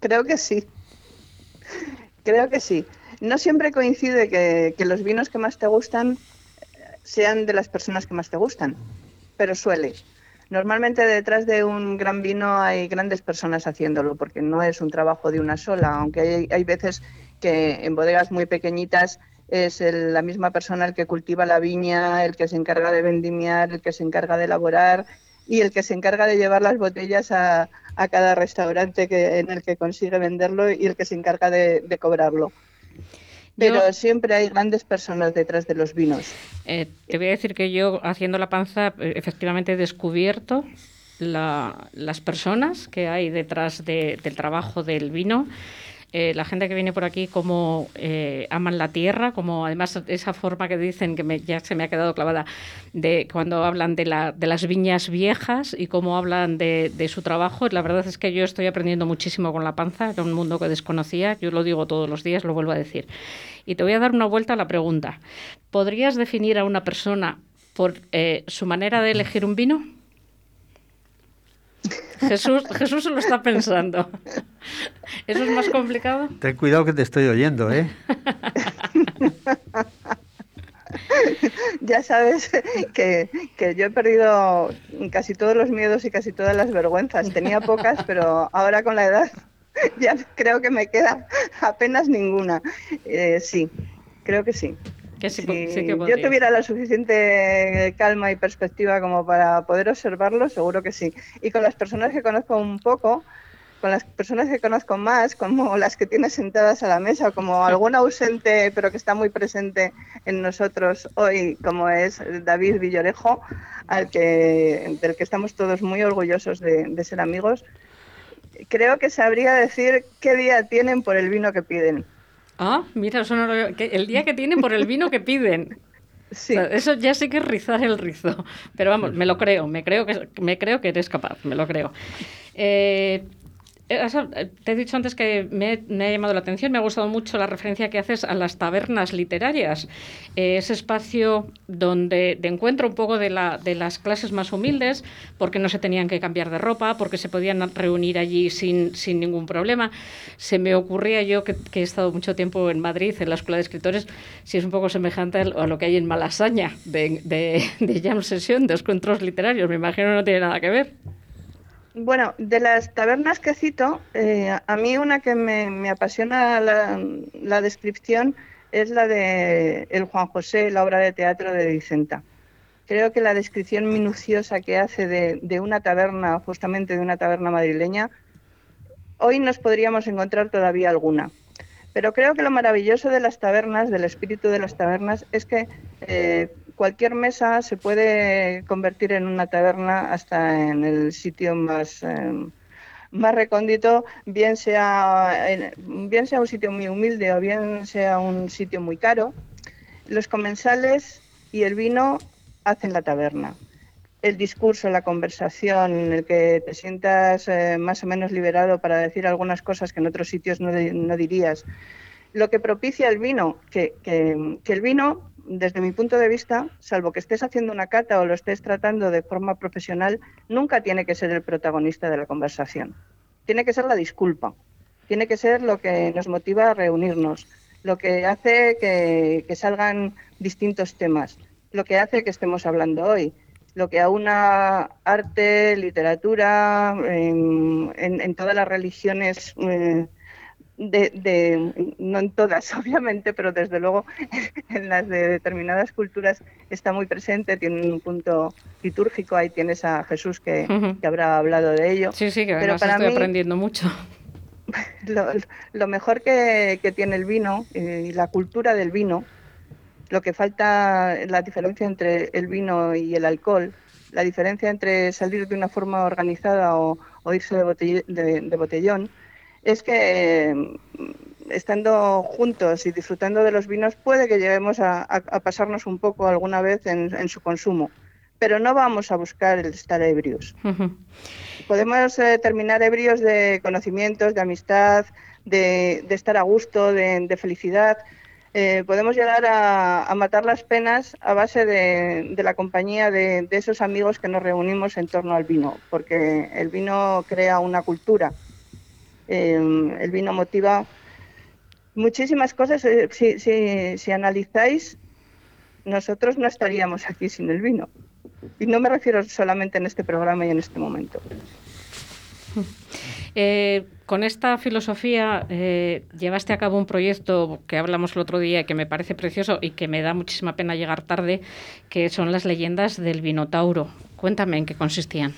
creo que sí. Creo que sí. No siempre coincide que, que los vinos que más te gustan sean de las personas que más te gustan, pero suele. Normalmente detrás de un gran vino hay grandes personas haciéndolo, porque no es un trabajo de una sola, aunque hay, hay veces que en bodegas muy pequeñitas es el, la misma persona el que cultiva la viña, el que se encarga de vendimiar, el que se encarga de elaborar y el que se encarga de llevar las botellas a, a cada restaurante que, en el que consigue venderlo y el que se encarga de, de cobrarlo pero yo, siempre hay grandes personas detrás de los vinos. Eh, te voy a decir que yo, haciendo la panza, eh, efectivamente he descubierto la, las personas que hay detrás de, del trabajo del vino. Eh, la gente que viene por aquí como eh, aman la tierra, como además esa forma que dicen que ya se me ha quedado clavada de cuando hablan de, la, de las viñas viejas y cómo hablan de, de, su trabajo. La verdad es que yo estoy aprendiendo muchísimo con la panza, era un mundo que desconocía, yo lo digo todos los días, lo vuelvo a decir. Y te voy a dar una vuelta a la pregunta. ¿Podrías definir a una persona por eh, su manera de elegir un vino? Jesús, Jesús se lo está pensando. ¿Eso es más complicado? Ten cuidado que te estoy oyendo, ¿eh? ya sabes que, que, yo he perdido casi todos los miedos y casi todas las vergüenzas. Tenía pocas, pero ahora con la edad ya creo que me queda apenas ninguna. Eh, sí, creo que sí. Que sí, si sí que yo tuviera la suficiente calma y perspectiva como para poder observarlo, seguro que sí. Y con las personas que conozco un poco, con las personas que conozco más, como las que tienes sentadas a la mesa, como algún ausente pero que está muy presente en nosotros hoy, como es David Villorejo, al que, del que estamos todos muy orgullosos de, de ser amigos, creo que sabría decir qué día tienen por el vino que piden. Ah, mira, eso no lo... el día que tienen por el vino que piden. Sí. O sea, eso ya sí que es rizar el rizo. Pero vamos, me lo creo, me creo que, me creo que eres capaz, me lo creo. Eh, te he dicho antes que me, ha llamado la atención, me ha gustado mucho la referencia que haces a las tabernas literarias, ese espacio donde de encuentro un poco de, la, de las clases más humildes, porque no se tenían que cambiar de ropa, porque se podían reunir allí sin, ningún problema. Se me ocurría yo, que, he estado mucho tiempo en Madrid, en la Escuela de Escritores, si es un poco semejante a lo que hay en Malasaña, de, de, de jam session, de encuentros literarios. Me imagino no tiene nada que ver. Bueno, de las tabernas que cito, eh, a mí una que me, apasiona la, descripción es la de El Juan José, la obra de teatro de Vicenta. Creo que la descripción minuciosa que hace de, una taberna, justamente de una taberna madrileña, hoy nos podríamos encontrar todavía alguna. Pero creo que lo maravilloso de las tabernas, del espíritu de las tabernas, es que eh, cualquier mesa se puede convertir en una taberna hasta en el sitio más, em, más recóndito, bien sea, bien sea un sitio muy humilde o bien sea un sitio muy caro. Los comensales y el vino hacen la taberna. El discurso, la conversación, en el que te sientas eh, más o menos liberado para decir algunas cosas que en otros sitios no, dirías. Lo que propicia el vino, que, que el vino desde mi punto de vista, salvo que estés haciendo una cata o lo estés tratando de forma profesional, nunca tiene que ser el protagonista de la conversación. Tiene que ser la disculpa, tiene que ser lo que nos motiva a reunirnos, lo que hace que, salgan distintos temas, lo que hace que estemos hablando hoy, lo que aúna arte, literatura, en, todas las religiones. Eh, de, no en todas obviamente, pero desde luego en las de determinadas culturas está muy presente, tiene un punto litúrgico, ahí tienes a Jesús que, habrá hablado de ello. Sí, sí, que pero para estoy aprendiendo mucho. Lo, mejor que, tiene el vino eh, y la cultura del vino, lo que falta, la diferencia entre el vino y el alcohol, la diferencia entre salir de una forma organizada o, irse de botellón, es que mm, estando juntos y disfrutando de los vinos puede que lleguemos a, pasarnos un poco alguna vez en, su consumo, pero no vamos a buscar el estar ebrios. Podemos eh, terminar ebrios de conocimientos, de amistad, de, estar a gusto, de, felicidad. Eh, podemos llegar a, matar las penas a base de, la compañía de, esos amigos que nos reunimos en torno al vino, porque el vino crea una cultura Em, el vino motiva muchísimas cosas. Eh, si, analizáis, nosotros no estaríamos aquí sin el vino. Y no me refiero solamente en este programa y en este momento. Eh, con esta filosofía eh, llevaste a cabo un proyecto que hablamos el otro día y que me parece precioso y que me da muchísima pena llegar tarde, que son las leyendas del Vinotauro. Cuéntame en qué consistían.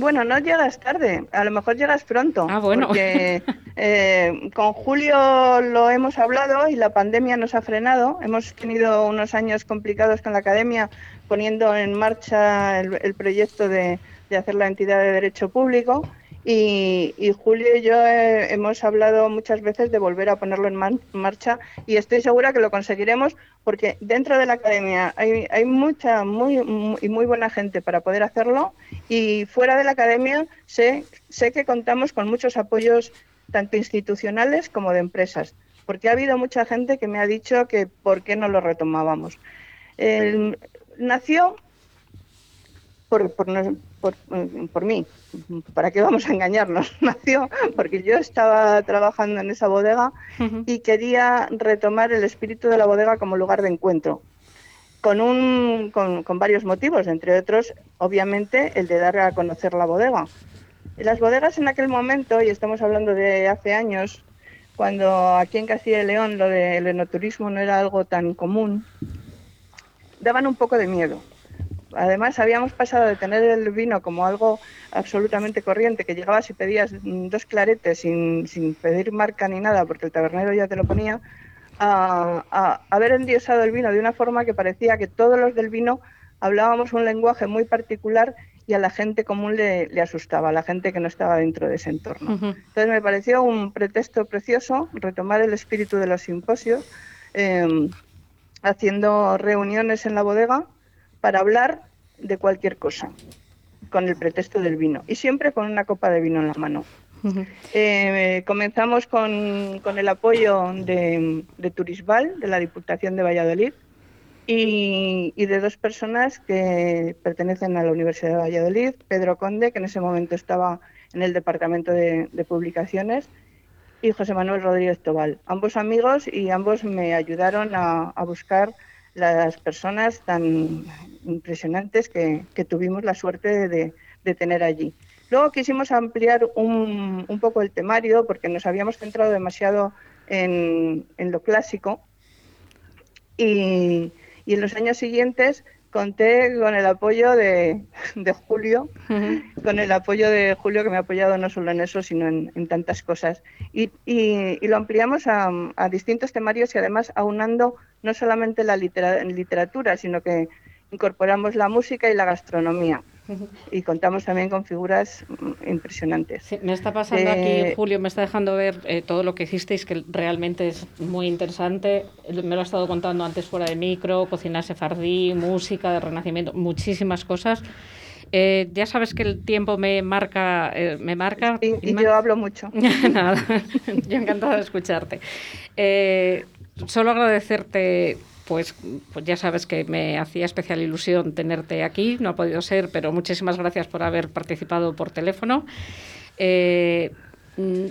Bueno, no llegas tarde, a lo mejor llegas pronto. Ah, bueno. Porque eh, con Julio lo hemos hablado y la pandemia nos ha frenado. Hemos tenido unos años complicados con la academia poniendo en marcha el, proyecto de, de hacer la entidad de derecho público y, Julio y yo eh, hemos hablado muchas veces de volver a ponerlo en marcha y estoy segura que lo conseguiremos porque dentro de la academia hay, hay mucha muy, y muy buena gente para poder hacerlo y fuera de la academia sé, sé que contamos con muchos apoyos tanto institucionales como de empresas porque ha habido mucha gente que me ha dicho que por qué no lo retomábamos. nació por, por, por, por, mí. ¿Para qué vamos a engañarnos? Nació porque yo estaba trabajando en esa bodega y quería retomar el espíritu de la bodega como lugar de encuentro. Con, un, con, con varios motivos, entre otros, obviamente, el de dar a conocer la bodega. Las bodegas en aquel momento, y estamos hablando de hace años, cuando aquí en Castilla y León lo del enoturismo no era algo tan común, daban un poco de miedo Además, habíamos pasado de tener el vino como algo absolutamente corriente, que llegabas y pedías dos claretes sin, pedir marca ni nada, porque el tabernero ya te lo ponía, a, haber endiosado el vino de una forma que parecía que todos los del vino hablábamos un lenguaje muy particular y a la gente común le, asustaba, a la gente que no estaba dentro de ese entorno. Entonces me pareció un pretexto precioso retomar el espíritu de los simposios, em, haciendo reuniones en la bodega para hablar de cualquier cosa. con el pretexto del vino y siempre con una copa de vino en la mano. Eh, comenzamos con, con, el apoyo de, de, Turisval, de la Diputación de Valladolid, y, y, de dos personas que pertenecen a la Universidad de Valladolid, Pedro Conde, que en ese momento estaba en el Departamento de, de Publicaciones, y José Manuel Rodríguez Tobal. Ambos amigos y ambos me ayudaron a, a buscar las personas tan impresionantes que, que tuvimos la suerte de, de tener allí. Luego quisimos ampliar un, un, poco el temario porque nos habíamos centrado demasiado en, en lo clásico y, y, en los años siguientes conté con el apoyo de, de Julio, uh -huh. con el apoyo de Julio que me ha apoyado no solo en eso, sino en, en tantas cosas. Y, y, y lo ampliamos a, a, distintos temarios y además aunando no solamente la litera, literatura, sino que incorporamos la música y la gastronomía y contamos también con figuras mm, impresionantes. Sí, me está pasando eh, aquí, Julio, me está dejando ver eh, todo lo que hicisteis, que realmente es muy interesante. Me lo ha estado contando antes fuera de micro, cocina sefardí, música de renacimiento, muchísimas cosas. Eh, ya sabes que el tiempo me marca. Eh, me marca y, y yo hablo mucho. Nada, yo encantada de escucharte. Eh, solo agradecerte pues, pues ya sabes que me hacía especial ilusión tenerte aquí, no ha podido ser, pero muchísimas gracias por haber participado por teléfono. Eh,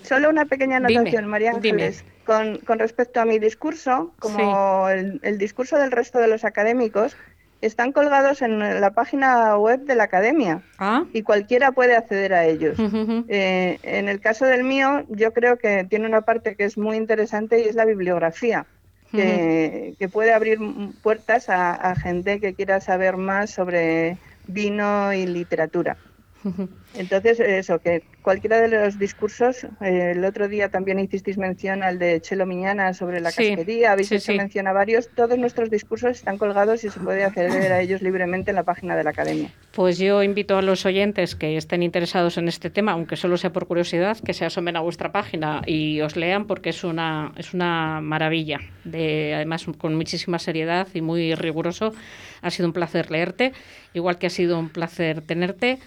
Solo una pequeña anotación, dime, María Ángeles. Con, con, respecto a mi discurso, como sí. el, el, discurso del resto de los académicos, están colgados en la página web de la academia ¿Ah? y cualquiera puede acceder a ellos. Uh -huh. eh, en el caso del mío, yo creo que tiene una parte que es muy interesante y es la bibliografía que, que puede abrir puertas a, a, gente que quiera saber más sobre vino y literatura. Entonces, eso, que cualquiera de los discursos, eh, el otro día también hicisteis mención al de Chelo Miñana sobre la sí, casquería, habéis sí, hecho sí. mención a varios, todos nuestros discursos están colgados y se puede acceder a ellos libremente en la página de la Academia. Pues yo invito a los oyentes que estén interesados en este tema, aunque solo sea por curiosidad, que se asomen a vuestra página y os lean porque es una, es una maravilla, de, además con muchísima seriedad y muy riguroso. Ha sido un placer leerte, igual que ha sido un placer tenerte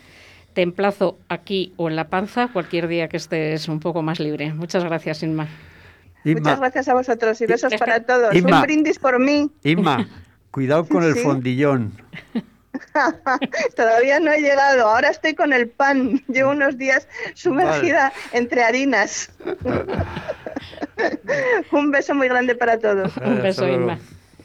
te emplazo aquí o en La Panza cualquier día que estés un poco más libre. Muchas gracias, Inma. Inma. Muchas gracias a vosotros y besos para todos. Inma. Un brindis por mí. Inma, cuidado con el sí. fondillón. Todavía no he llegado, ahora estoy con el pan. Llevo unos días sumergida vale. entre harinas. Un beso muy grande para todos. Un beso, Inma.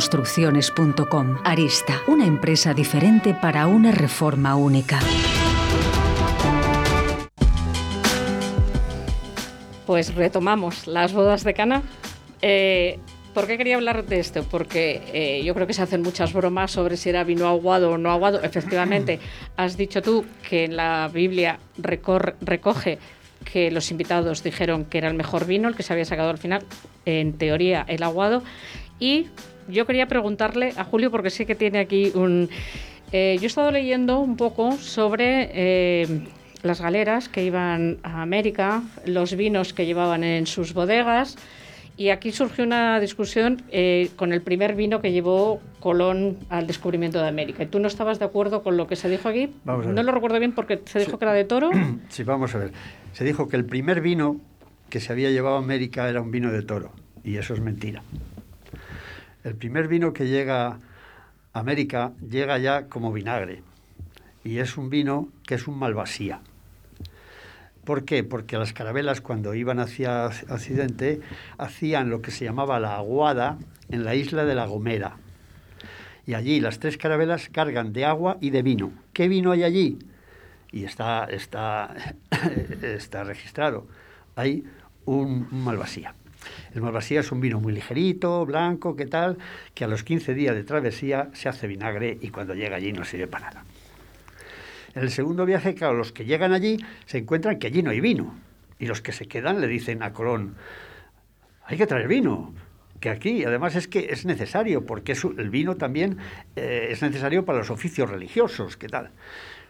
construcciones.com. Arista, una empresa diferente para una reforma única. Pues retomamos las bodas de Cana. Eh, ¿Por qué quería hablar de esto? Porque eh, yo creo que se hacen muchas bromas sobre si era vino aguado o no aguado. Efectivamente, has dicho tú que en la Biblia recoge que los invitados dijeron que era el mejor vino, el que se había sacado al final, en teoría el aguado. Y yo quería preguntarle a Julio, porque sé que tiene aquí un... Eh, yo he estado leyendo un poco sobre eh, las galeras que iban a América, los vinos que llevaban en sus bodegas, y aquí surgió una discusión eh, con el primer vino que llevó Colón al descubrimiento de América. ¿Y tú no estabas de acuerdo con lo que se dijo aquí? No lo recuerdo bien porque se dijo sí. que era de toro. Sí, vamos a ver. Se dijo que el primer vino que se había llevado a América era un vino de toro, y eso es mentira. El primer vino que llega a América llega ya como vinagre y es un vino que es un malvasía. ¿Por qué? Porque las carabelas cuando iban hacia Occidente hacían lo que se llamaba la aguada en la isla de La Gomera. Y allí las tres carabelas cargan de agua y de vino. ¿Qué vino hay allí? Y está, está, está registrado. Hay un, un malvasía. El Malvasía es un vino muy ligerito, blanco, ¿qué tal? Que a los 15 días de travesía se hace vinagre y cuando llega allí no sirve para nada. En el segundo viaje, claro, los que llegan allí se encuentran que allí no hay vino. Y los que se quedan le dicen a Colón, hay que traer vino que aquí. Además es que es necesario, porque el vino también eh, es necesario para los oficios religiosos, ¿qué tal?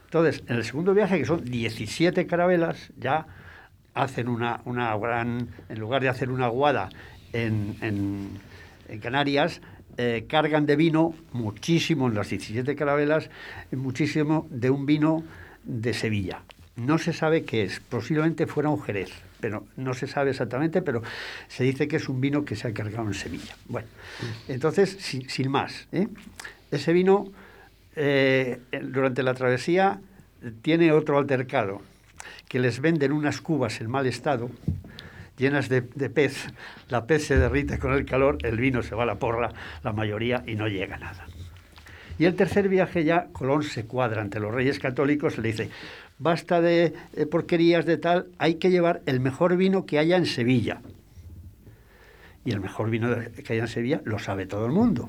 Entonces, en el segundo viaje, que son 17 carabelas, ya hacen una, una gran, en lugar de hacer una aguada en, en, Canarias, eh, cargan de vino muchísimo en las 17 carabelas, muchísimo de un vino de Sevilla. No se sabe qué es, posiblemente fuera un jerez pero no se sabe exactamente, pero se dice que es un vino que se ha cargado en Sevilla. Bueno, entonces, sin, más, ¿eh? ese vino eh, durante la travesía tiene otro altercado, que les venden unas cubas en mal estado, llenas de, de, pez, la pez se derrite con el calor, el vino se va a la porra, la mayoría, y no llega nada. Y el tercer viaje ya Colón se cuadra ante los reyes católicos, le dice, basta de porquerías de tal, hay que llevar el mejor vino que haya en Sevilla. Y el mejor vino que haya en Sevilla lo sabe todo el mundo.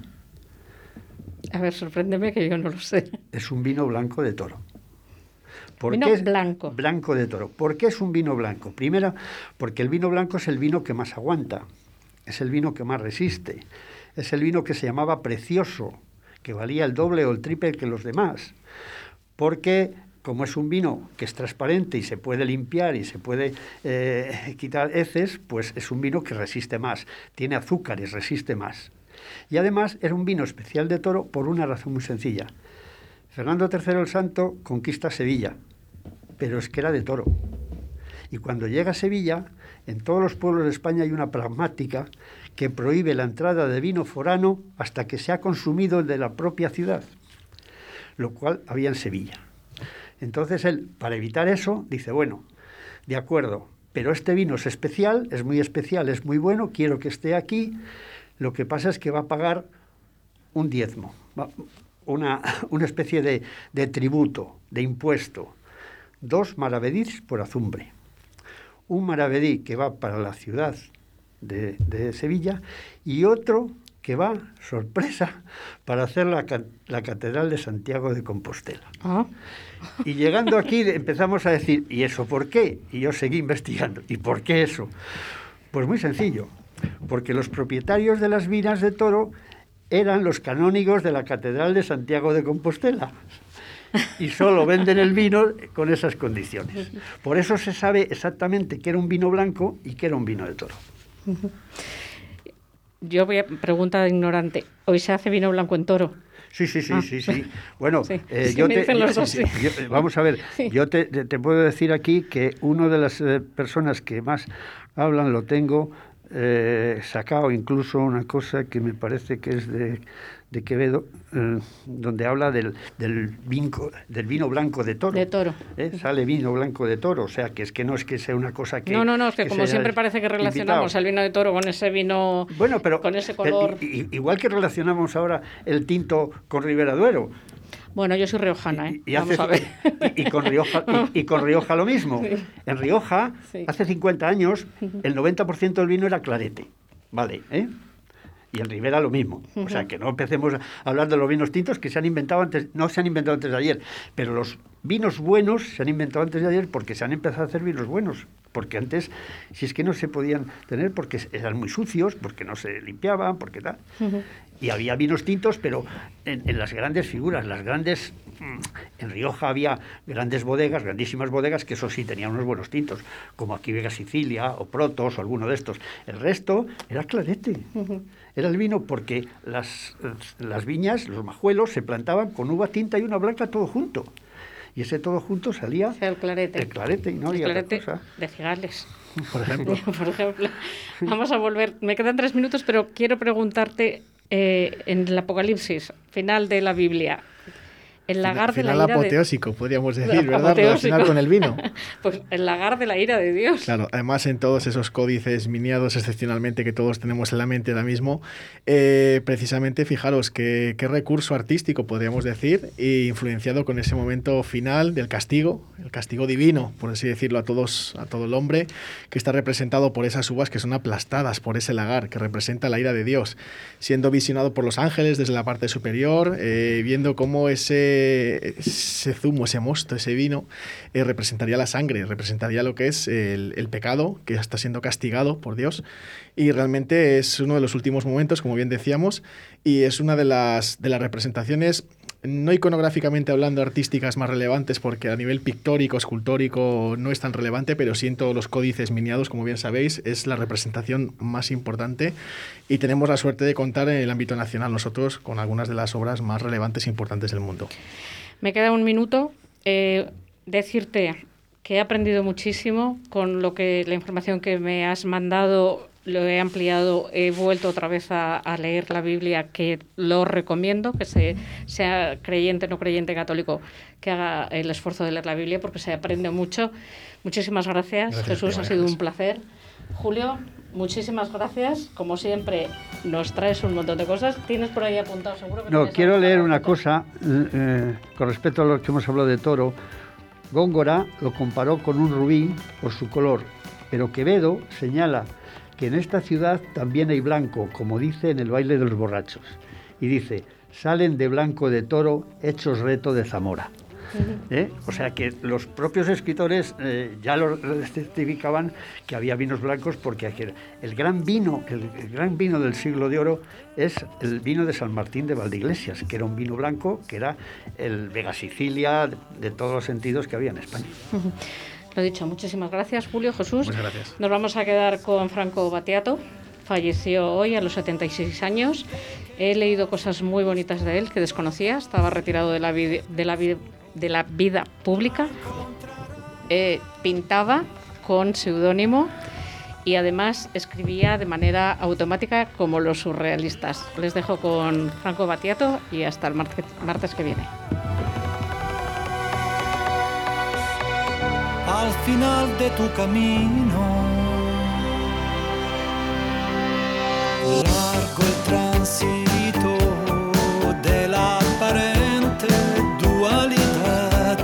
A ver, sorpréndeme que yo no lo sé. Es un vino blanco de toro. ¿Por vino es blanco. Blanco de toro. ¿Por qué es un vino blanco? Primero, porque el vino blanco es el vino que más aguanta, es el vino que más resiste, es el vino que se llamaba precioso, que valía el doble o el triple que los demás, porque como es un vino que es transparente y se puede limpiar y se puede eh, quitar heces, pues es un vino que resiste más, tiene azúcares, resiste más. Y además era un vino especial de toro por una razón muy sencilla. Fernando III el Santo conquista Sevilla, pero es que era de toro. Y cuando llega a Sevilla, en todos los pueblos de España hay una pragmática que prohíbe la entrada de vino forano hasta que se ha consumido el de la propia ciudad, lo cual había en Sevilla. Entonces él, para evitar eso, dice, bueno, de acuerdo, pero este vino es especial, es muy especial, es muy bueno, quiero que esté aquí. Lo que pasa es que va a pagar un diezmo, una, especie de, tributo, de impuesto. Dos maravedís por azumbre. Un maravedí que va para la ciudad de, de Sevilla y otro que va, sorpresa, para hacer la, la Catedral de Santiago de Compostela. Ah. Y llegando aquí empezamos a decir, ¿y eso por qué? Y yo seguí investigando, ¿y por qué eso? Pues muy sencillo, porque los propietarios de las minas de toro eran los canónigos de la Catedral de Santiago de Compostela. Y solo venden el vino con esas condiciones. Por eso se sabe exactamente que era un vino blanco y que era un vino de toro. Yo voy a pregunta ignorante. ¿Hoy se hace vino blanco en toro? Sí, sí, sí, ah. sí, sí. Bueno, yo te, vamos a ver, yo te, puedo decir aquí que una de las eh, personas que más hablan lo tengo eh, sacado incluso una cosa que me parece que es de de Quevedo, eh, donde habla del, del, del vino blanco de toro. De toro. ¿Eh? Sale vino blanco de toro, o sea, que es que no es que sea una cosa que... No, no, no, es que, como siempre parece que relacionamos el vino de toro con ese vino, bueno, pero, con ese color... igual que relacionamos ahora el tinto con Ribera Duero. Bueno, yo soy riojana, ¿eh? Y, Vamos a ver. Y, con Rioja, y, con Rioja lo mismo. En Rioja, hace 50 años, el 90% del vino era clarete. Vale, ¿eh? Y en Ribera lo mismo. O sea, que no empecemos a hablar de los vinos tintos que se han inventado antes, no se han inventado antes de ayer, pero los vinos buenos se han inventado antes de ayer porque se han empezado a hacer vinos buenos. Porque antes, si es que no se podían tener porque eran muy sucios, porque no se limpiaban, porque tal. Y había vinos tintos, pero en, en, las grandes figuras, las grandes... Mm, en Rioja había grandes bodegas, grandísimas bodegas, que eso sí tenían unos buenos tintos, como aquí Vega Sicilia, o Protos, o alguno de estos. El resto era clarete. Era el vino porque las, las viñas, los majuelos, se plantaban con uva tinta y una blanca todo junto. Y ese todo junto salía... el clarete. El clarete, y no había clarete cosa. de Cigales. Por ejemplo. Por ejemplo. Vamos a volver. Me quedan tres minutos, pero quiero preguntarte eh, en el Apocalipsis, final de la Biblia, el lagar de la ira apoteósico, podríamos decir, ¿verdad? Relacionar con el vino. pues el lagar de la ira de Dios. Claro, además en todos esos códices miniados excepcionalmente que todos tenemos en la mente ahora mismo, eh, precisamente fijaros qué recurso artístico, podríamos decir, influenciado con ese momento final del castigo, el castigo divino, por así decirlo, a todos, a todo el hombre, que está representado por esas uvas que son aplastadas por ese lagar, que representa la ira de Dios, siendo visionado por los ángeles desde la parte superior, eh, viendo cómo ese ese, zumo, ese mosto, ese vino, eh, representaría la sangre, representaría lo que es el, el, pecado, que está siendo castigado por Dios. Y realmente es uno de los últimos momentos, como bien decíamos, y es una de las, de las representaciones no iconográficamente hablando artísticas más relevantes, porque a nivel pictórico, escultórico no es tan relevante, pero sí en todos los códices miniados, como bien sabéis, es la representación más importante y tenemos la suerte de contar en el ámbito nacional nosotros con algunas de las obras más relevantes e importantes del mundo. Me queda un minuto. Eh, decirte que he aprendido muchísimo con lo que la información que me has mandado lo he ampliado, he vuelto otra vez a, leer la Biblia, que lo recomiendo, que se, sea creyente, no creyente, católico, que haga el esfuerzo de leer la Biblia, porque se aprende mucho. Muchísimas gracias, Jesús, ha sido un placer. Julio, muchísimas gracias. Como siempre, nos traes un montón de cosas. ¿Tienes por ahí apuntado seguro? no, quiero leer una cosa eh, con respecto a lo que hemos hablado de toro. Góngora lo comparó con un rubí por su color, pero Quevedo señala que en esta ciudad también hay blanco, como dice en el baile de los borrachos. Y dice, salen de blanco de toro hechos reto de Zamora. ¿Eh? O sea que los propios escritores eh, ya lo certificaban que había vinos blancos porque el gran vino, el, gran vino del siglo de oro es el vino de San Martín de Valdeiglesias, que era un vino blanco, que era el Vega Sicilia de todos los sentidos que había en España. Lo dicho, muchísimas gracias, Julio, Jesús. Muchas gracias. Nos vamos a quedar con Franco Batiato. Falleció hoy a los 76 años. He leído cosas muy bonitas de él que desconocía. Estaba retirado de la, de la, de la vida pública. Eh, pintaba con seudónimo y además escribía de manera automática como los surrealistas. Les dejo con Franco Batiato y hasta el martes que viene. Al final de tu camino. Largo el tránsito de la aparente dualidad.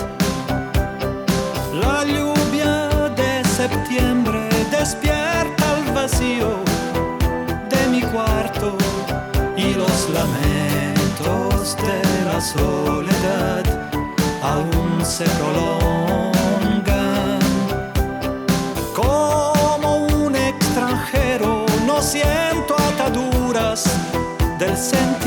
La lluvia de septiembre despierta el vacío de mi cuarto y los lamentos de la soledad aún se prolongan. Del sentimiento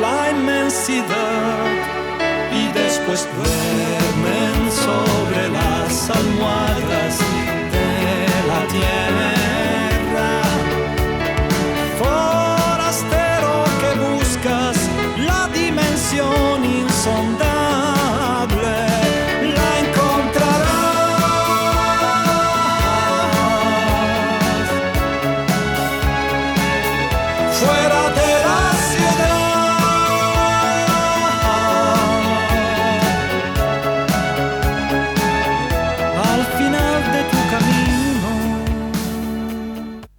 la inmensidad y después duermen